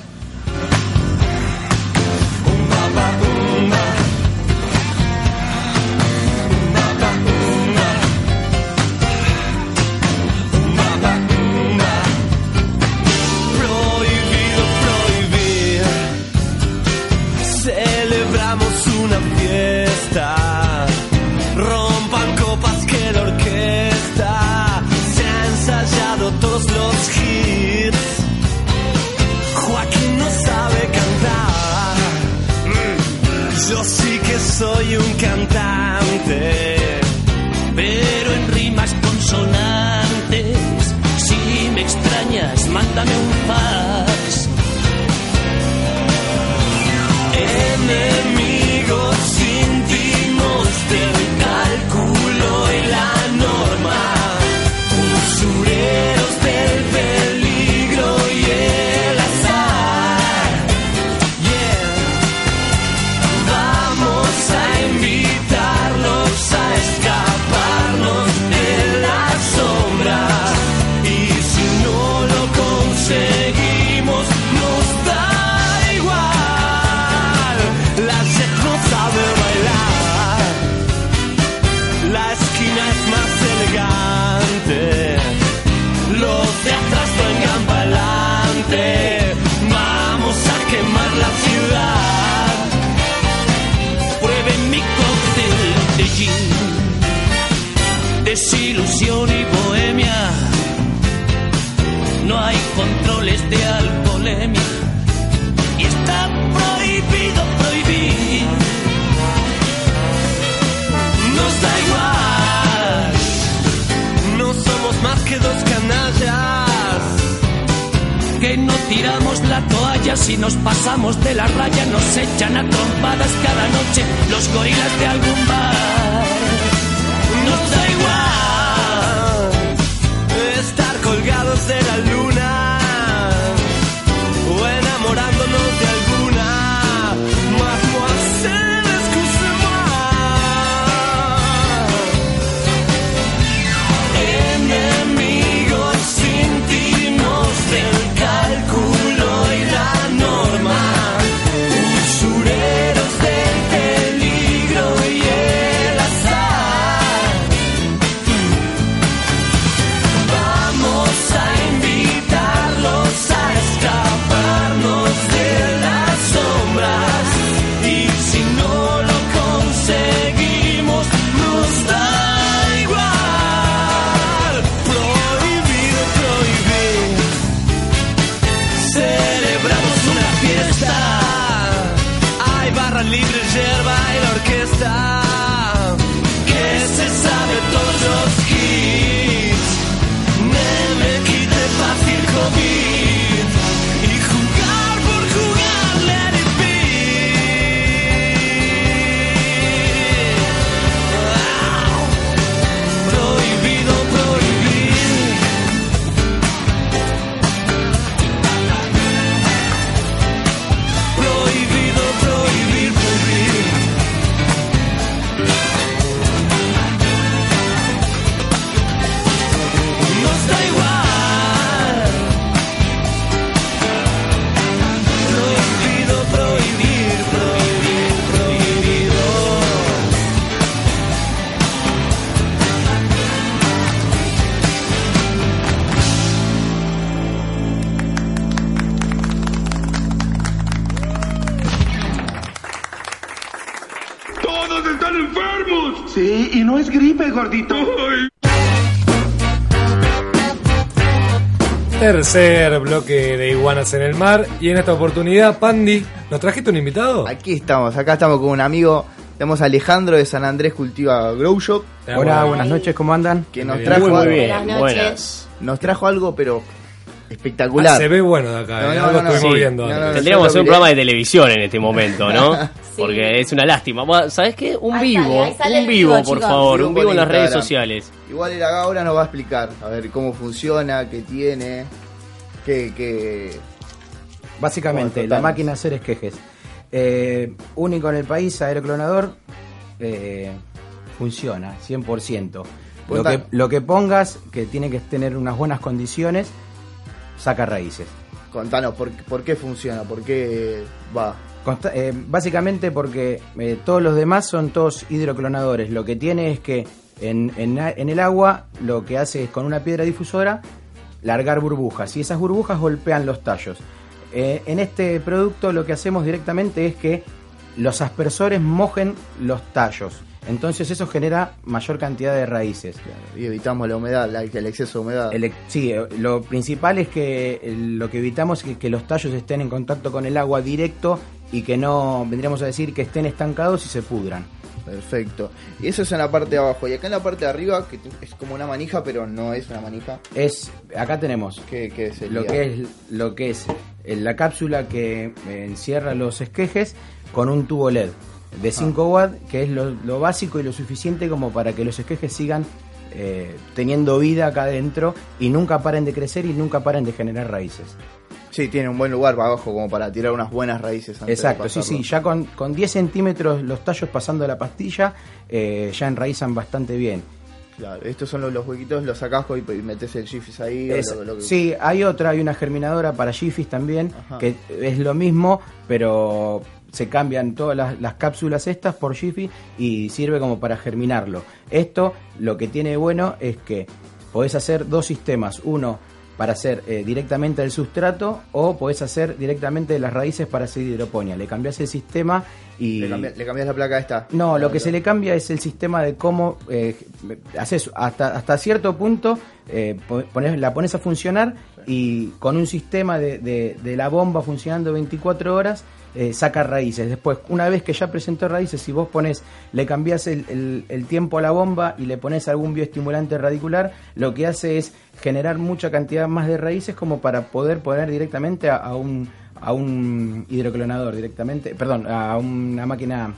K: libre
J: yerba y la orquesta.
G: Gordito.
C: Tercer bloque de Iguanas en el Mar. Y en esta oportunidad, Pandi, ¿nos trajiste un invitado?
F: Aquí estamos, acá estamos con un amigo. Tenemos a Alejandro de San Andrés Cultiva Grow Shop.
L: Hola, buenas noches, ¿cómo andan?
F: Que nos
C: Muy
F: trajo
D: Muy, muy
F: algo,
D: bien,
E: Buenas noches.
D: buenas.
F: nos trajo algo, pero espectacular.
C: Ah, se ve bueno de acá,
F: No,
C: ¿eh?
F: no,
C: algo
F: no, no.
C: estuvimos
D: Sí.
C: viendo.
F: No, no, no.
D: Tendríamos que hacer
F: lo
D: un programa de televisión en este momento, ¿no? (laughs)
E: Sí.
D: Porque es una lástima. ¿Sabes qué? Un
E: Ahí
D: vivo,
E: sale, ahí sale
D: un
E: el
D: vivo,
E: vivo,
D: por favor, un vivo en las redes sociales.
F: Igual él ahora nos va a explicar, a ver cómo funciona, qué tiene, qué, qué...
L: Básicamente, la máquina hacer esquejes. Eh, único en el país, aeroclonador, eh, funciona, 100%. Lo que, lo que pongas, que tiene que tener unas buenas condiciones, saca raíces.
F: Contanos, ¿por, por qué funciona? ¿Por qué va?
L: Consta- eh, básicamente porque eh, todos los demás son todos hidroclonadores. Lo que tiene es que en, en el agua lo que hace es con una piedra difusora largar burbujas y esas burbujas golpean los tallos. Eh, en este producto lo que hacemos directamente es que los aspersores mojen los tallos. Entonces eso genera mayor cantidad de raíces.
F: Y evitamos la humedad, la- el exceso de humedad.
L: El sí, eh, lo principal es que eh, lo que evitamos es que, los tallos estén en contacto con el agua directo y que no, vendríamos a decir, que estén estancados y se pudran.
F: Perfecto. Y eso es en la parte de abajo. Y acá en la parte de arriba, que es como una manija, pero no es una manija.
L: Es, acá tenemos
F: ¿Qué,
L: lo que es, lo que es eh, la cápsula que encierra los esquejes con un tubo LED de 5 watts, que es lo, lo básico y lo suficiente como para que los esquejes sigan eh, teniendo vida acá adentro y nunca paren de crecer y nunca paren de generar raíces.
F: Sí, tiene un buen lugar para abajo como para tirar unas buenas raíces. antes de
L: Exacto, sí, sí, ya con, con 10 centímetros los tallos pasando la pastilla eh, ya enraizan bastante bien.
F: Claro, estos son los, los huequitos, los sacás y, y metes el gifis ahí. o lo- lo que-
L: Sí, hay otra, hay una germinadora para Gifis también,
F: Ajá.
L: que es lo mismo, pero se cambian todas las, las cápsulas estas por Jiffy y sirve como para germinarlo. Esto lo que tiene de bueno es que podés hacer dos sistemas, uno para hacer eh, directamente el sustrato o podés hacer directamente las raíces para hacer hidroponía. Le cambias el sistema y...
F: Le, cambi- le cambias la placa esta.
L: No, lo que se le cambia es el sistema de cómo eh, haces hasta, hasta cierto punto, eh, po- pones- la pones a funcionar y con un sistema de, de- de la bomba funcionando 24 horas, eh, saca raíces. Después, una vez que ya presentó raíces, si vos pones, le cambias el, el- el tiempo a la bomba y le pones algún bioestimulante radicular, lo que hace es generar mucha cantidad más de raíces como para poder poner directamente a, a un a un hidroclonador directamente, perdón, a una máquina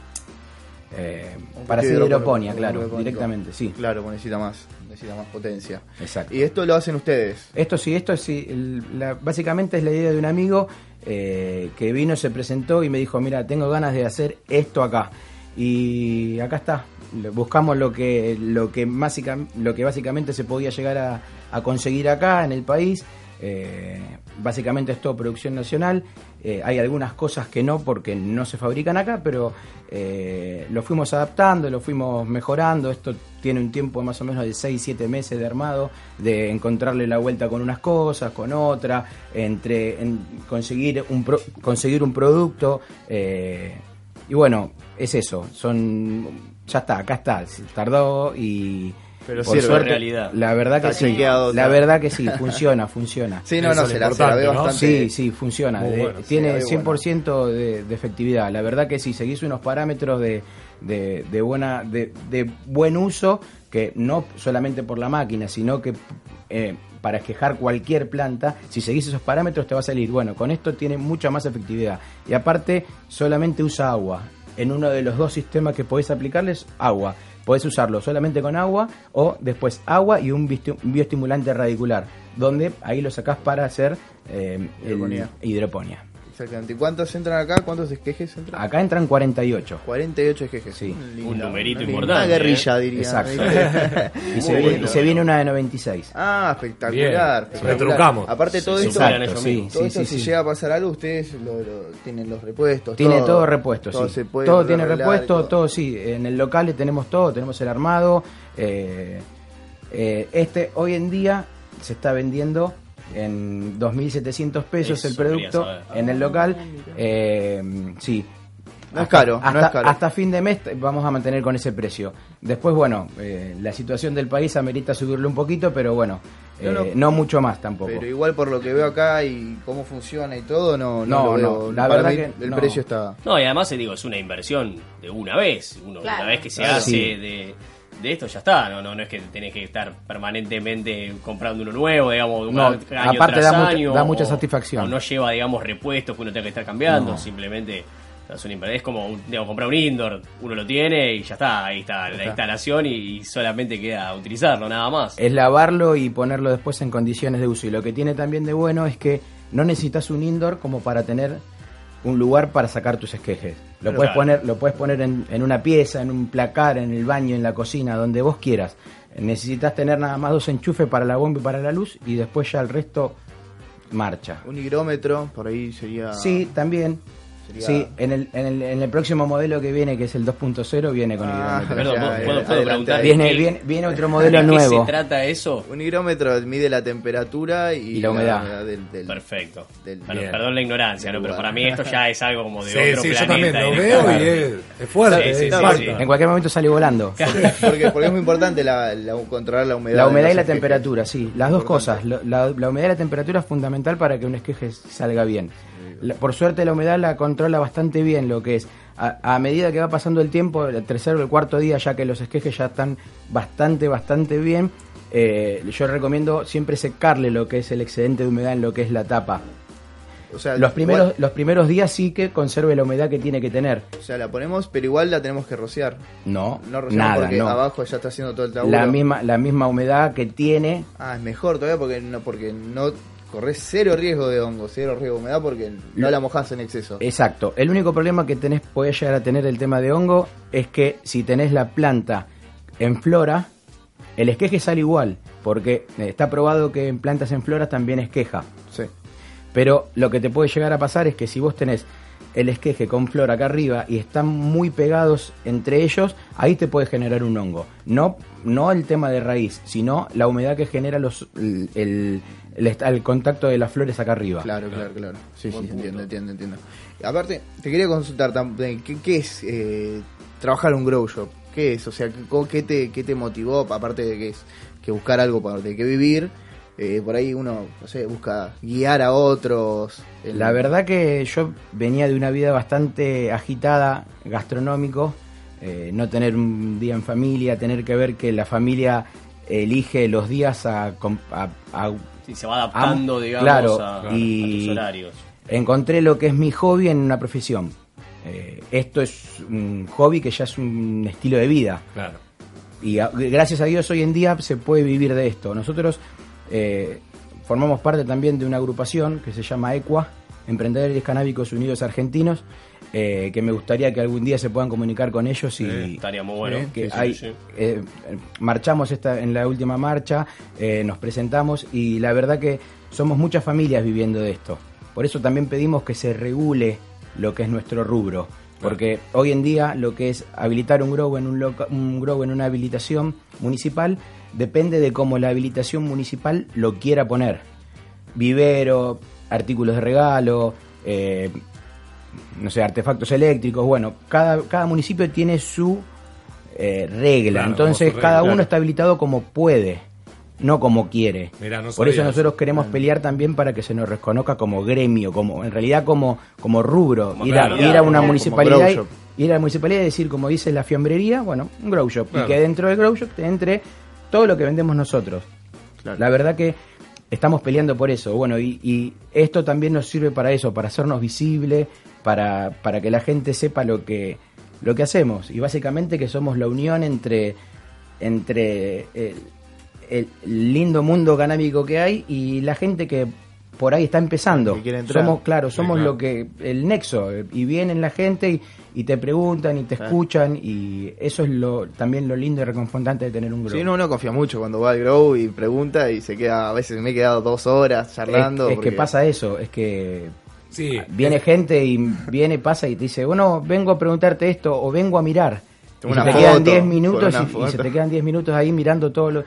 L: eh, para hacer hidroponía, claro, directamente, sí.
F: Claro, pues necesita más, necesita más potencia.
L: Exacto.
F: Y esto lo hacen ustedes.
L: Esto sí, esto sí, el- la- básicamente es la idea de un amigo eh, que vino, se presentó y me dijo, mira, tengo ganas de hacer esto acá. Y acá está, buscamos lo que, lo que, básica- lo que básicamente se podía llegar a, a conseguir acá en el país. Eh, básicamente es todo producción nacional. Eh, hay algunas cosas que no porque no se fabrican acá, pero eh, lo fuimos adaptando, lo fuimos mejorando. Esto tiene un tiempo más o menos de 6-7 meses de armado, de encontrarle la vuelta con unas cosas, con otra, entre en conseguir un pro- conseguir un producto. y bueno, es eso. Son ya está, acá está. Tardó y
F: Pero
L: Por
F: sirve.
L: suerte,
D: realidad.
L: la verdad que
F: Está
L: sí,
F: chequeado,
L: la verdad que sí, funciona, (laughs) funciona.
F: Sí, no,
C: Eso
F: no, se la, se bastante.
L: Sí, sí, funciona.
C: Muy
L: De-
C: bueno, sí,
L: tiene
F: ve
L: 100% de, de efectividad. La verdad que si seguís unos parámetros de, de, de buena, de, de buen uso, que no solamente por la máquina, sino que eh, para esquejar cualquier planta, si seguís esos parámetros te va a salir. Bueno, con esto tiene mucha más efectividad. Y aparte, solamente usa agua. En uno de los dos sistemas que podés aplicarles, agua. Podés usarlo solamente con agua o después agua y un bioestimulante radicular, donde ahí lo sacás para hacer eh,
F: hidroponía. Exactamente. ¿Y cuántos entran acá? ¿Cuántos esquejes entran?
L: Acá entran 48.
F: 48 esquejes.
L: Sí.
F: Lindo,
D: Un numerito
F: una
D: importante,
F: Una guerrilla,
D: ¿eh?
F: diría.
L: Exacto. (laughs) y, se viene,
F: bueno.
L: y se viene una de 96.
F: Ah, espectacular.
C: Retrucamos.
F: Aparte todo
D: Se
F: esto,
L: Exacto, sí,
F: todo
L: sí,
F: esto
L: sí,
F: si
L: sí.
F: llega a pasar algo, ustedes lo, lo- tienen los repuestos.
L: Tiene todo, repuesto,
F: todo
L: sí.
F: se puede
L: todo tiene repuesto,
F: todo.
L: todo. sí. En el local tenemos todo, tenemos el armado. eh, eh, este hoy en día se está vendiendo en 2.700 pesos
D: Eso
L: el producto en el local. eh, sí.
F: No es caro, no
L: hasta,
F: es caro.
L: hasta fin de mes vamos a mantener con ese precio. Después, bueno, eh, la situación del país amerita subirlo un poquito, pero bueno,
F: No,
L: eh,
F: no.
L: no mucho más tampoco.
F: Pero igual por lo que veo acá y cómo funciona y todo, no, no,
L: No, no, la
F: Para
L: verdad
F: mí
L: que
F: el
L: no.
F: precio está...
D: No, y además te digo, es una inversión de una vez. Uno,
E: Claro.
D: Una vez que se
F: Claro.
D: hace
L: Sí.
D: de, de esto, ya está. No, no, no es que tenés que estar permanentemente comprando uno nuevo, digamos,
L: No,
D: año
L: aparte
D: tras
L: da mucha-
D: año,
L: da mucha
D: o-
L: satisfacción.
D: O no lleva, digamos, repuestos que uno tenga que estar cambiando.
L: No.
D: Simplemente es, inver- es como un- digamos, comprar un indoor. Uno lo tiene y ya está. Ahí está la instalación y, y solamente queda utilizarlo, nada más.
L: es lavarlo y ponerlo después en condiciones de uso. Y lo que tiene también de bueno es que no necesitas un indoor como para tener un lugar para sacar tus esquejes. Lo
D: Claro.
L: puedes poner, lo puedes poner en, en una pieza, en un placar, en el baño, en la cocina, donde vos quieras. Necesitas tener nada más dos enchufes para la bomba y para la luz y después ya el resto marcha.
F: Un higrómetro, por ahí sería...
L: Sí, también.
F: Sería-
L: Sí, en el, en, el, en el próximo modelo que viene, que es el 2.0, viene con
F: Ah,
L: hidrómetro.
D: Perdón, ¿puedo, puedo
F: adelante
D: preguntar?
L: Viene,
D: ¿qué-
L: viene, viene otro (laughs) modelo
D: ¿De qué
L: nuevo.
D: se trata eso?
F: Un higrómetro mide la temperatura y,
L: Y la humedad.
F: del, del-
D: Perfecto.
F: del-
D: Perdón, la ignorancia, ¿no? pero para mí esto ya es algo como de
C: Sí,
D: otro
C: sí, yo
D: planeta.
C: también lo veo y es, es fuerte,
D: Sí, sí,
C: es
D: sí,
C: impacta.
D: sí.
L: En cualquier momento sale volando. (laughs)
F: Porque, porque es muy importante la, la- controlar la humedad.
L: La humedad y la temperatura, sí, las dos cosas. La humedad y la temperatura es fundamental para que un esqueje salga bien. La- por suerte la humedad la controla bastante bien lo que es. A, a medida que va pasando el tiempo, el tercero o el cuarto día, ya que los esquejes ya están bastante, bastante bien, eh, yo recomiendo siempre secarle lo que es el excedente de humedad en lo que es la tapa.
F: O sea,
L: Los primeros,
F: igual-
L: los primeros días sí que conserve la humedad que tiene que tener.
F: o sea, la ponemos, pero igual la tenemos que rociar.
L: No,
F: No rociamos
L: nada,
F: porque
L: no.
F: abajo ya está haciendo todo el laburo.
L: La misma, la misma humedad que tiene
F: Ah, es mejor todavía porque no, porque no corres cero riesgo de hongo, cero riesgo de humedad porque no la mojas en exceso.
L: Exacto. El único problema que tenés, puede llegar a tener el tema de hongo es que si tenés la planta en flora, el esqueje sale igual, porque está probado que en plantas en flora también esqueja.
F: Sí.
L: Pero lo que te puede llegar a pasar es que si vos tenés el esqueje con flor acá arriba y están muy pegados entre ellos, ahí te puede generar un hongo. No, no el tema de raíz, sino la humedad que genera los, el, el- contacto de las flores acá arriba.
F: Claro, claro, claro. Sí, sí, entiendo, entiendo, entiendo. Aparte, te quería consultar, tam- de ¿qué, qué es eh, trabajar un grow shop? ¿Qué es? O sea, ¿qué, qué te, ¿qué te motivó? Aparte de que es que buscar algo para de que vivir, eh, por ahí uno, no sé, busca guiar a otros. el-
L: La verdad que yo venía de una vida bastante agitada, gastronómico, eh, no tener un día en familia, tener que ver que la familia elige los días a... a- a-
D: Sí, se va adaptando,
L: a-
D: digamos,
L: claro,
D: a, a
L: y
D: tus horarios.
L: encontré lo que es mi hobby en una profesión. Eh, esto es un hobby que ya es un estilo de vida.
C: Claro.
L: Y a- gracias a Dios hoy en día se puede vivir de esto. Nosotros eh, formamos parte también de una agrupación que se llama ECUA, Emprendedores Canábicos Unidos Argentinos, eh, que me gustaría que algún día se puedan comunicar con ellos y
D: Sí, estaría muy bueno.
L: eh, que
D: Sí,
L: hay-
D: sí.
L: eh, marchamos esta, en la última marcha, eh, nos presentamos y la verdad que somos muchas familias viviendo de esto. Por eso también pedimos que se regule lo que es nuestro rubro. Porque hoy en día lo que es habilitar un grow en un, loca- un grow en una habilitación municipal depende de cómo la habilitación municipal lo quiera poner. Vivero, artículos de regalo, eh, no sé, artefactos eléctricos. Bueno, cada, cada municipio tiene su eh, regla.
C: Claro,
L: Entonces cada uno está habilitado como puede, no como quiere.
C: Mirá, no
L: Por eso nosotros
C: eso.
L: queremos pelear también para que se nos reconozca como gremio, como en realidad como, como rubro.
D: Como
L: ir, a,
D: calidad,
L: ir a una
F: como-
L: municipalidad
F: como
L: y, ir a la municipalidad y decir, como dice la fiambrería, bueno, un grow shop.
C: Claro.
L: Y que dentro del grow shop te entre todo lo que vendemos nosotros. La verdad que estamos peleando por eso. Bueno, y, y esto también nos sirve para eso, para hacernos visible, para, para que la gente sepa lo que, lo que hacemos. Y básicamente que somos la unión entre, entre el, el lindo mundo canábico que hay y la gente que por ahí está empezando. Somos, claro,
C: Sí,
L: somos
C: claro.
L: lo que, el nexo, eh, y vienen la gente y, y te preguntan y te
F: Claro.
L: escuchan y eso es lo también lo lindo y reconfortante de tener un grupo.
F: Sí, no, uno confía mucho cuando va al grow y pregunta y se queda, a veces me he quedado dos horas charlando.
L: Es, es
F: porque-
L: que pasa eso, es que
C: Sí.
L: viene gente y viene, pasa y te dice, bueno, vengo a preguntarte esto o vengo a mirar. Y se te quedan
F: foto,
L: 10 minutos y, y se te quedan 10 minutos ahí mirando todo lo...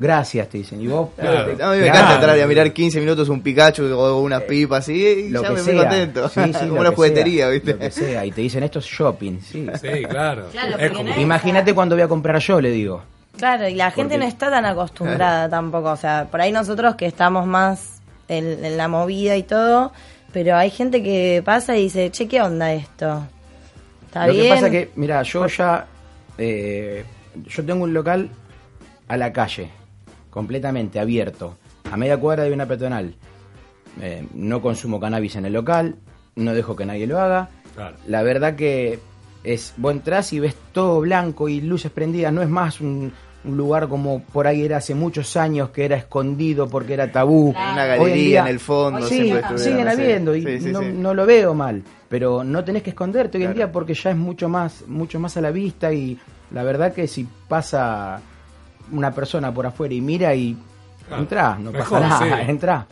L: Gracias, te dicen. Y vos...
C: Claro.
F: A mí me
L: Claro.
F: encanta entrar y a mirar 15 minutos un Pikachu o unas pipas así y
L: lo
F: ya
L: que
F: me
L: sea.
F: contento.
L: Sí, sí, (laughs)
F: Como una juguetería,
L: sea,
F: ¿viste?
L: Lo que sea. Y te dicen esto es shopping, sí.
C: Sí, claro.
E: No
L: Imagínate cuando voy a comprar yo, le digo.
E: Claro, y la gente
L: Porque-
E: no está tan acostumbrada tampoco. O sea, por ahí nosotros que estamos más en, en la movida y todo, pero hay gente que pasa y dice, che, ¿qué onda esto? ¿Está
L: Lo
E: bien?
L: que pasa que, mira, yo ya. eh, yo tengo un local a la calle, completamente abierto, a media cuadra de una peatonal. Eh, no consumo cannabis en el local, no dejo que nadie lo haga.
C: Claro.
L: La verdad que es. Vos entrás y ves todo blanco y luces prendidas, no es más un, un lugar como por ahí era hace muchos años que era escondido porque era tabú.
F: Una
L: Hoy
F: galería
L: día-
F: en el fondo.
L: Sí, siguen habiendo y
F: Sí, sí,
L: no,
F: sí.
L: no lo veo mal, pero no tenés que esconderte hoy en día porque ya es mucho más, mucho más a la vista y la verdad que si pasa una persona por afuera y mira y
C: Claro.
L: entra, no
C: Mejor,
L: pasa nada,
C: sí. (laughs)
L: entra.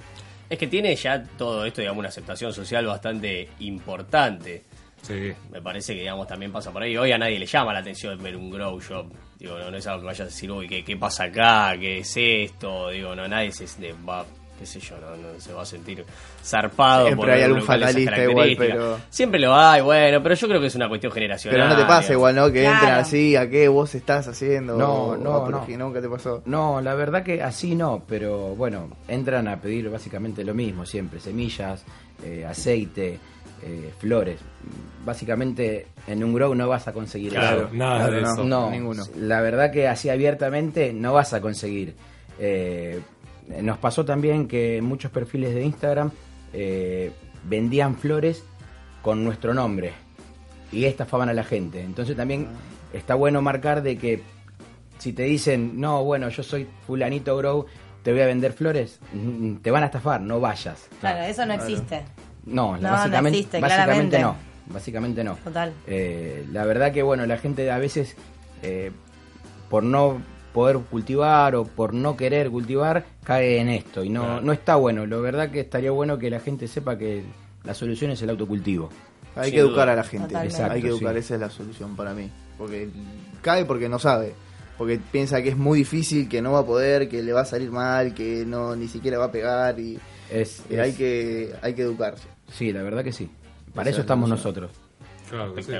D: Es que tiene ya todo esto, digamos, una aceptación social bastante importante.
C: Sí.
D: Me parece que, digamos, también pasa por ahí. Hoy a nadie le llama la atención ver un grow shop. Digo, no, no es algo que vayas a decir, uy, ¿qué, qué pasa acá? ¿Qué es esto? Digo, no, nadie se va, qué sé yo, no, no se va a sentir zarpado.
F: Siempre
D: por
F: hay algún fatalista igual, pero-
D: Siempre lo hay, bueno, pero yo creo que es una cuestión generacional.
F: Pero no te pasa igual, ¿no? Que
E: Claro.
F: entren así, ¿a qué vos estás haciendo?
L: No, no, no.
F: Nunca te pasó.
L: No, la verdad que así no, pero bueno, entran a pedir básicamente lo mismo siempre, semillas, eh, aceite, eh, flores. Básicamente en un grow no vas a conseguir
C: Claro,
L: eso.
C: nada de
F: no.
C: eso.
L: No,
F: ninguno.
L: la verdad que así abiertamente no vas a conseguir. Eh, nos pasó también que muchos perfiles de Instagram eh, vendían flores con nuestro nombre y estafaban a la gente. Entonces también está bueno marcar de que si te dicen, no, bueno, yo soy fulanito grow, te voy a vender flores, te van a estafar, no vayas.
E: Claro, eso no existe.
L: No,
E: No, no
L: básicamente,
E: existe,
L: básicamente
E: claramente.
L: no. Básicamente no.
E: Total.
L: Eh, la verdad que bueno, la gente a veces eh, por no poder cultivar o por no querer cultivar cae en esto y no,
C: Claro.
L: no está bueno. La verdad que estaría bueno que la gente sepa que la solución es el autocultivo.
F: Hay
D: Sin
F: que educar
D: duda.
F: a la gente.
E: Totalmente.
F: Hay que
L: Exacto,
F: educar,
L: sí.
F: esa es la solución para mí. Porque cae porque no sabe. Porque piensa que es muy difícil, que no va a poder, que le va a salir mal, que no ni siquiera va a pegar y,
L: Es,
F: y
L: es-
F: hay que hay que educarse.
L: Sí, la verdad que sí. Para
F: Esa
L: eso
F: es
L: estamos nosotros.
C: Claro sí.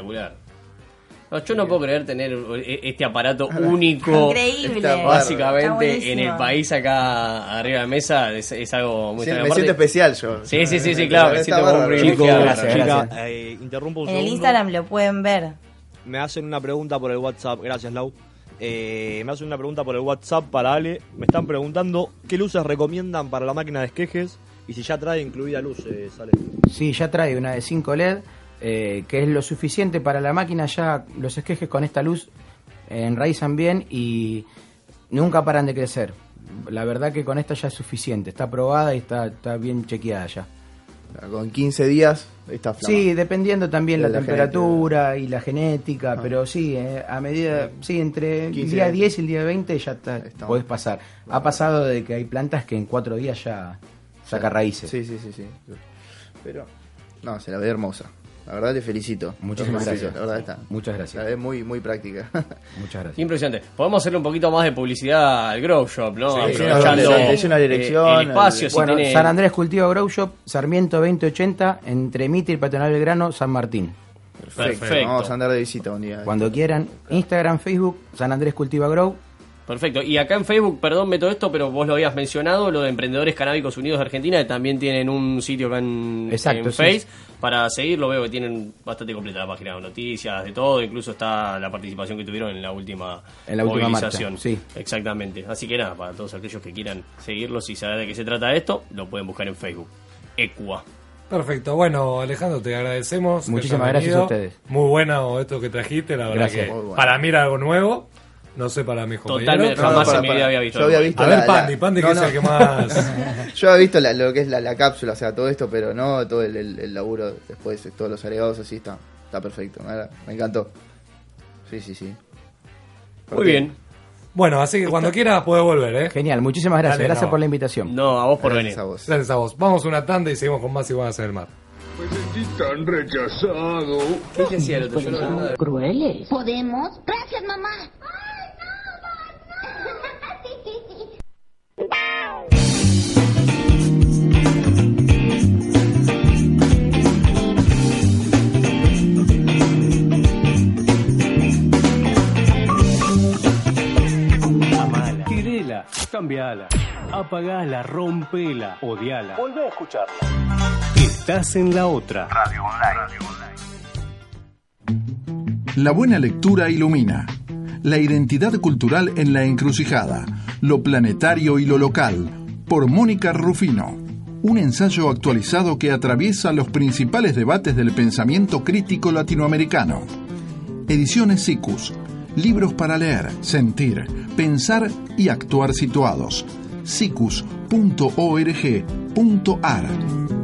D: No, yo no puedo creer tener e- este aparato único.
E: Increíble.
D: Básicamente en el país acá arriba de la mesa es, es algo muy
F: Sí, me
D: Aparte-
F: siento especial yo.
D: Sí, sí, sí, sí, claro, me siento como un privilegiado.
L: Gracias,
M: chica,
L: gracias.
M: eh, interrumpo un
E: En el. Instagram lo pueden ver.
M: Me hacen una pregunta por el WhatsApp. Gracias, Lau. Eh, me hacen una pregunta por el WhatsApp para Ale. Me están preguntando qué luces recomiendan para la máquina de esquejes y si ya trae incluida luz, eh, sale.
L: Sí, ya trae una de 5 LED, eh, que es lo suficiente para la máquina. Ya los esquejes con esta luz enraizan bien y nunca paran de crecer. La verdad que con esta ya es suficiente. Está probada y está, está bien chequeada ya.
F: Con 15 días está flama.
L: Sí, dependiendo también
F: De
L: la,
F: la
L: temperatura y la genética,
F: Ah.
L: pero sí, eh, a medida, sí, entre el
F: 15
L: día
F: días.
L: 10 y el día 20 ya está,
F: Estamos.
L: podés pasar. Ha pasado de que hay plantas que en cuatro días ya saca raíces.
F: Sí, sí, sí, sí. Pero, no, se la ve hermosa. La verdad te felicito.
L: Muchísimas gracias.
F: La verdad está.
L: Muchas
F: La
L: gracias.
F: ve muy, muy práctica. (laughs)
L: Muchas gracias.
D: Impresionante. Podemos hacerle un poquito más de publicidad al Grow Shop, ¿no?
F: Sí,
D: Aprovechando
F: sí, decí una
D: eh,
F: dirección,
D: el espacio,
F: el-
D: si
L: Bueno,
D: tiene...
L: San Andrés Cultivo Grow Shop, Sarmiento 2080, entre Mitre y Patronal Belgrano, San Martín.
F: Perfecto.
D: Perfecto.
F: Vamos a andar de visita un día.
L: Cuando quieran. Instagram, Facebook, San Andrés Cultiva Grow.
D: Perfecto. Y acá en Facebook, perdón, meto esto, pero vos lo habías mencionado, lo de Emprendedores Canábicos Unidos de Argentina, que también tienen un sitio acá en,
L: Exacto,
D: en
L: sí.
D: Face. Para seguirlo, veo que tienen bastante completa la página de noticias, de todo. Incluso está la participación que tuvieron en la última,
L: En la última
D: movilización.
L: marcha, sí.
D: Exactamente. Así que nada, para todos aquellos que quieran seguirlos y saber de qué se trata esto, lo pueden buscar en Facebook. Ecua.
C: Perfecto, bueno Alejandro, te agradecemos.
L: Muchísimas gracias a ustedes.
C: Muy bueno esto que trajiste, la verdad
L: Gracias.
C: que
L: bueno.
C: para mí era algo nuevo, no sé para compañeros.
D: Totalmente,
F: No, no,
D: jamás
F: para,
D: en mi
F: para.
D: vida había visto.
F: Yo había visto
C: A
F: la-
C: ver,
F: la-
C: Pandi, Pandi,
F: no,
C: que
F: no.
C: es el que más... (laughs)
F: Yo había visto la- lo que es la, la cápsula, o sea, todo esto, pero no todo el, el- el laburo después, todos los agregados así, está, está perfecto. Me, me encantó. Sí, sí, sí.
D: Muy bien.
C: Bueno, así que cuando quieras puedes volver, ¿eh?
L: Genial, muchísimas gracias.
C: Dale,
L: gracias
C: no.
L: por la invitación.
D: No, a vos por
F: Gracias
D: venir.
F: a vos.
C: Gracias a vos. Vamos a una tanda y seguimos con más iguanas en el mar.
G: Me sentí tan rechazado.
D: ¿Qué te hacía el otro?
H: ¿Crueles? ¿Podemos? Gracias, mamá.
N: Cambiala, apagala, rompela, odiala. Volvé a escucharla. Estás en la otra. Radio
O: La buena lectura ilumina. La identidad cultural en la encrucijada. Lo planetario y lo local. Por Mónica Rufino. Un ensayo actualizado que atraviesa los principales debates del pensamiento crítico latinoamericano. Ediciones SICUS. Libros para leer, sentir, pensar y actuar situados. sicus.org.ar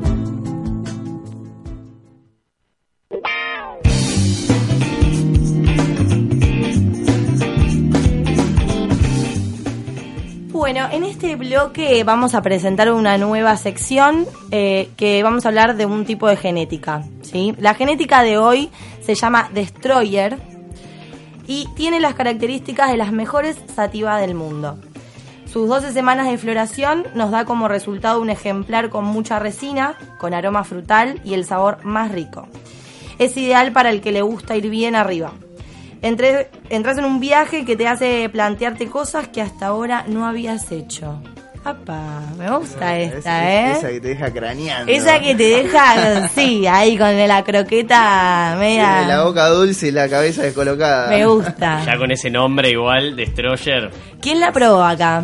E: en este bloque vamos a presentar una nueva sección eh, que vamos a hablar de un tipo de genética. ¿sí? La genética de hoy se llama Destroyer y tiene las características de las mejores sativas del mundo. Sus 12 semanas de floración nos da como resultado un ejemplar con mucha resina, con aroma frutal y el sabor más rico. Es ideal para el que le gusta ir bien arriba. Entré- entras en un viaje que te hace plantearte cosas que hasta ahora no habías hecho. ¡Apa! Me gusta esta, ¿eh?
F: Esa que te deja craneando.
E: Esa que te deja, (laughs) sí, ahí con la croqueta
F: Tiene la
E: media.
F: boca dulce y la cabeza descolocada.
E: Me gusta.
D: Ya con ese nombre igual, Destroyer,
E: ¿Quién la probó acá?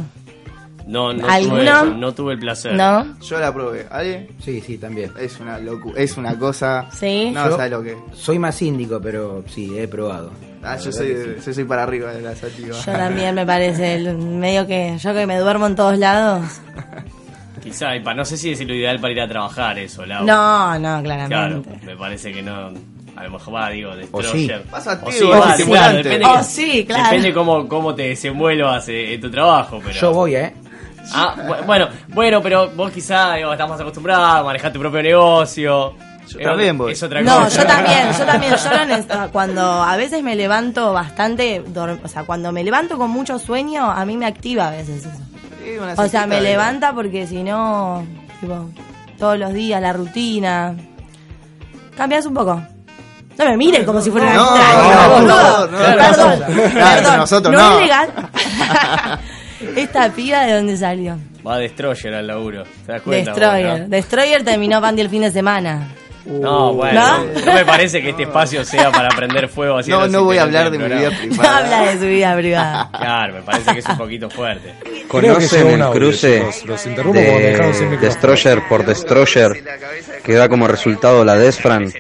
D: No, no,
E: ¿Alguno?
D: tuve, no tuve el placer.
E: ¿No?
F: Yo la probé. ¿Ale?
L: Sí, sí, también.
F: Es una locu es una cosa.
E: Sí.
F: No,
L: Yo
F: ¿sabes lo que?
L: Soy más síndico, pero sí, he probado.
F: Ah, yo soy,
L: sí.
F: yo soy para arriba de la sativa.
E: Yo también me parece el- medio que yo que me duermo en todos lados. (laughs)
D: Quizá, y pa- no sé si es lo ideal para ir a trabajar eso, Lau.
E: No, no,
D: Claro,
E: claramente.
D: me parece que no. A lo mejor va, digo,
L: O
D: Destroyer.
F: sí.
D: O sí, va, claro, depende,
E: Oh, sí, claro.
D: depende cómo, cómo te desenvuelvas eh, en tu trabajo. Pero...
L: Yo voy, ¿eh?
D: Ah, bu- bueno, bueno, pero vos quizá digo, estás más acostumbrado a manejar tu propio negocio.
F: Yo también voy.
D: Es otra
E: No,
D: cosa.
E: yo también, yo también, yo necesito. cuando a veces me levanto bastante, dor- o sea, cuando me levanto con mucho sueño, a mí me activa a veces eso.
F: Sí, una
E: O sea,
F: cestita
E: me
F: de-
E: levanta porque si no, tipo, todos los días, la rutina. Cambias un poco. No me miren como si fuera una
F: No,
E: extraña,
F: no,
E: boludo.
F: no, no,
E: Perdón,
F: nosotros-
E: perdón.
F: nosotros
E: no,
F: no.
E: es legal. Esta piba de dónde salió.
D: Va Destroyer al laburo. ¿Te das cuenta?
E: Destroyer.
D: vos, no?
E: Destroyer terminó Pandy el fin de semana.
D: No, bueno,
E: ¿No?
D: ¿No? me parece que este espacio sea para prender fuego hacia
F: No, no voy a hablar de mi vida
D: programa.
E: No habla de su vida privada.
D: Claro, me parece que es un poquito fuerte.
P: ¿Conocen el cruce.
C: Los
P: de. Destroyer por Destroyer que da como resultado la Desfran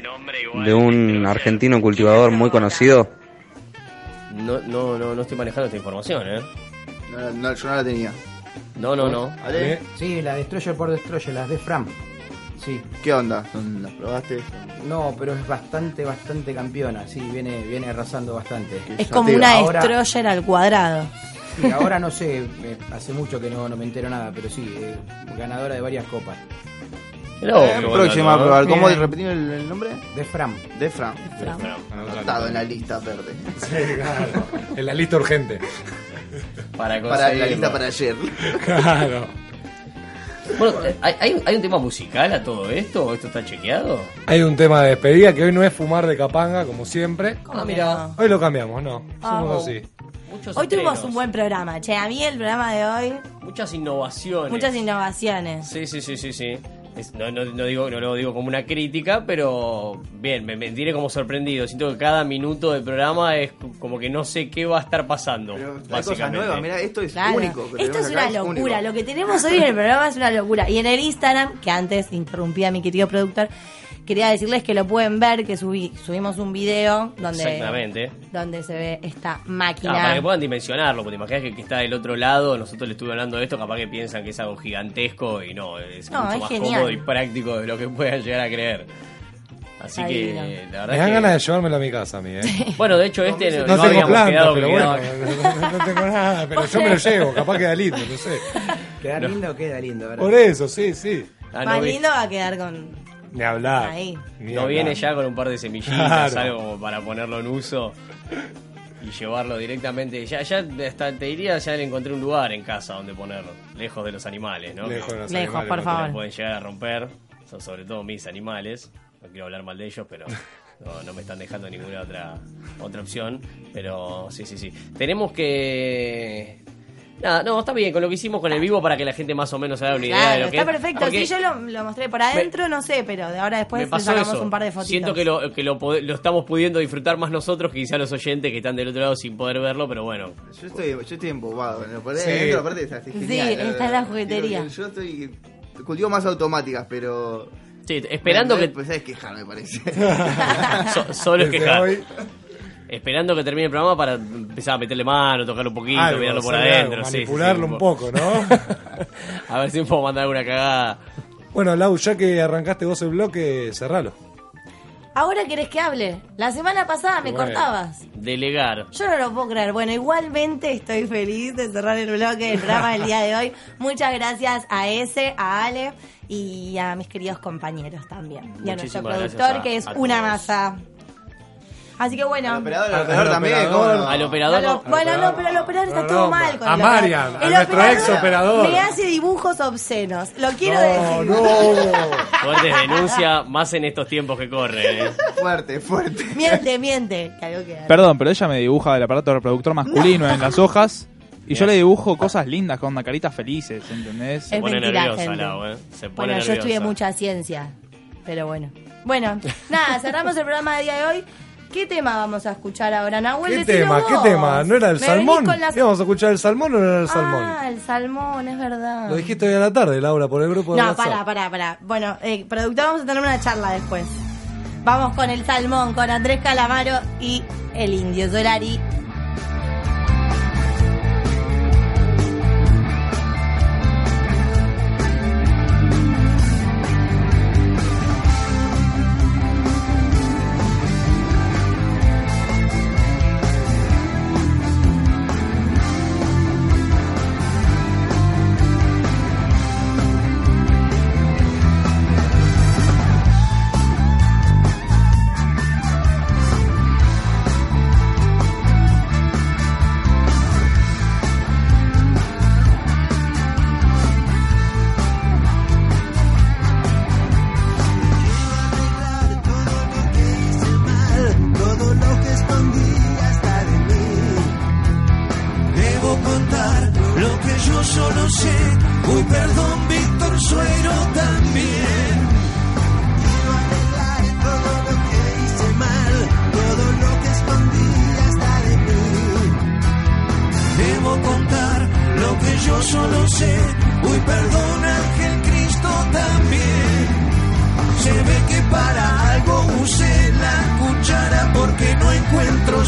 P: de un argentino cultivador muy conocido?
D: No, no, no, no estoy manejando esta información, ¿eh?
F: No, no, yo no la tenía.
D: No, no, no.
F: ¿Ale?
L: Sí, la Destroyer por Destroyer, las de Fram. Sí.
F: ¿Qué onda? ¿Son- ¿Las probaste?
L: No, pero es bastante, bastante campeona. Sí, viene, viene arrasando bastante.
E: Es como una
L: Ahora-
E: Destroyer al cuadrado.
L: Sí, ahora no sé, eh, hace mucho que no, no me entero nada, pero sí, eh, ganadora de varias copas.
F: Eh,
D: buen
F: próxima a
D: ¿no?
F: probar. ¿Cómo repetir el, el nombre?
L: De Fram.
F: De Fran.
E: Fran.
F: Anotado en la lista verde.
C: Sí, claro. En la lista urgente.
D: Para,
F: Para la lista para ayer.
C: Claro.
D: Bueno, ¿hay, hay, hay un tema musical a todo esto? ¿O ¿Esto está chequeado?
C: Hay un tema de despedida que hoy no es fumar de capanga, como siempre.
E: Ah, mira.
C: Hoy lo cambiamos, no. Somos así.
D: Muchos
E: Hoy tuvimos
D: estrenos,
E: un buen programa. Che, a mí el programa de hoy,
D: Muchas innovaciones.
E: muchas innovaciones.
D: Sí, sí, sí, sí, sí. Es- no, no, no digo, no lo digo como una crítica, pero bien, me, me tiene como sorprendido. Siento que cada minuto del programa es como que no sé qué va a estar pasando.
F: Hay cosas
D: básicamente.
F: nuevas, mira, esto es
E: Claro.
F: único.
E: Esto es una locura. Lo que tenemos hoy en el programa es una locura. Y en el Instagram, que antes interrumpí a mi querido productor, quería decirles que lo pueden ver, que subí, subimos un video donde,
D: Exactamente.
E: donde se ve esta
D: Ah,
E: máquina.
D: para que puedan dimensionarlo, porque te imaginas que, que está del otro lado, nosotros le estuve hablando de esto, capaz que piensan que es algo gigantesco y no, es
E: No,
D: mucho
E: es
D: más
E: genial.
D: cómodo y práctico de lo que (laughs) puedan llegar a creer. Así que la
C: Me
D: verdad
C: dan
D: que...
C: ganas de llevármelo a mi casa a mí, ¿eh? (laughs)
D: Bueno, de hecho este no,
C: No,
D: no
C: tengo
D: habíamos
C: planta,
D: quedado
C: pero bueno, no, no tengo nada, pero yo me lo llevo, capaz queda lindo, no sé.
L: ¿Queda lindo o queda lindo? ¿verdad?
C: Por eso, sí, sí.
D: Ah, no
E: Más
D: vi-
E: lindo va a quedar con.
C: Ni hablar.
E: Ahí.
C: Ni
D: No
C: hablar.
D: viene ya con un par de semillitas,
C: Claro.
D: algo como para ponerlo en uso y llevarlo directamente. Ya, ya hasta te diría, ya le encontré un lugar en casa donde ponerlo, lejos de los animales, ¿no?
C: Lejos de los
E: Lejos,
C: animales,
E: por
C: no
E: favor.
D: Pueden llegar a romper, son sobre todo mis animales. No quiero hablar mal de ellos, pero (laughs) no, no me están dejando ninguna otra otra opción. Pero sí, sí, sí. Tenemos que. Nada, no, está bien con lo que hicimos con el vivo para que la gente más o menos se haga una idea de lo que
E: está
D: es.
E: perfecto.
D: Porque-
E: Si yo lo, lo mostré por adentro, no sé, pero de ahora después le sacamos
D: eso.
E: un par de fotitos.
D: Siento que, lo, que lo, estamos pudiendo disfrutar más nosotros que quizá los oyentes que están del otro lado sin poder verlo, pero bueno.
F: Yo estoy, yo estoy embobado. ¿no? Por ahí
C: Sí.
F: adentro, aparte, está, está
E: Sí,
F: genial,
E: está en la juguetería.
F: Yo estoy. Cultivo más automáticas, pero.
D: Sí, esperando
F: me
D: que.
F: empecé a quejar, me parece. (laughs)
D: so- solo es quejar.
C: hoy,
D: Esperando que termine el programa para empezar a meterle mano, tocarlo un poquito,
C: algo,
D: mirarlo por adentro.
C: algo,
D: sí, sí, sí,
C: manipularlo un poco, ¿no? (laughs)
D: a ver si me puedo mandar alguna cagada.
C: bueno, Lau, ya que arrancaste vos el bloque, cerralo.
E: Ahora querés que hable. La semana pasada me
C: Bueno.
E: cortabas.
D: Delegar.
E: Yo no lo puedo creer. Bueno, igualmente estoy feliz de cerrar el bloque del programa del día de hoy. Muchas gracias a ese, a Ale y a mis queridos compañeros también. Y a nuestro productor,
D: a-
E: que es una
D: todos.
E: masa. Así que bueno.
F: Operador,
C: Al-
F: operador
C: al
F: también,
C: operador.
F: ¿cómo no?
D: Al operador.
E: No, no, bueno, no, pero el operador está
C: No,
E: todo
C: no,
E: mal con
C: a. Marian, a
E: El
C: nuestro ex operador.
E: Me hace dibujos obscenos. Lo quiero
C: No,
E: decir.
C: no. (laughs)
D: Fuertes denuncia, más en estos tiempos que corren. ¿eh?
F: Fuerte, fuerte.
E: Miente, miente.
Q: Perdón, pero ella me dibuja el aparato reproductor masculino en las hojas. Y yo le dibujo cosas lindas con caritas felices, ¿entendés?
E: Es
D: pone
E: mentira,
D: nerviosa,
E: gente.
D: Lau, ¿eh? Se pone
E: Bueno, yo estudié
D: nerviosa.
E: mucha ciencia, pero bueno. Bueno, (laughs) nada, cerramos el programa de día de hoy. ¿Qué tema vamos a escuchar ahora, Nahuel?
C: ¿Qué tema? ¿Qué tema? ¿No era el salmón?
E: las-
C: ¿Íbamos a escuchar el salmón o no era el salmón?
E: Ah, el salmón, es verdad.
C: Lo dijiste hoy a la tarde, Laura, por el grupo de
E: No,
C: WhatsApp.
E: pará, pará, pará. Bueno, eh, productor, vamos a tener una charla después. Vamos con el salmón, con Andrés Calamaro y el Indio Solari.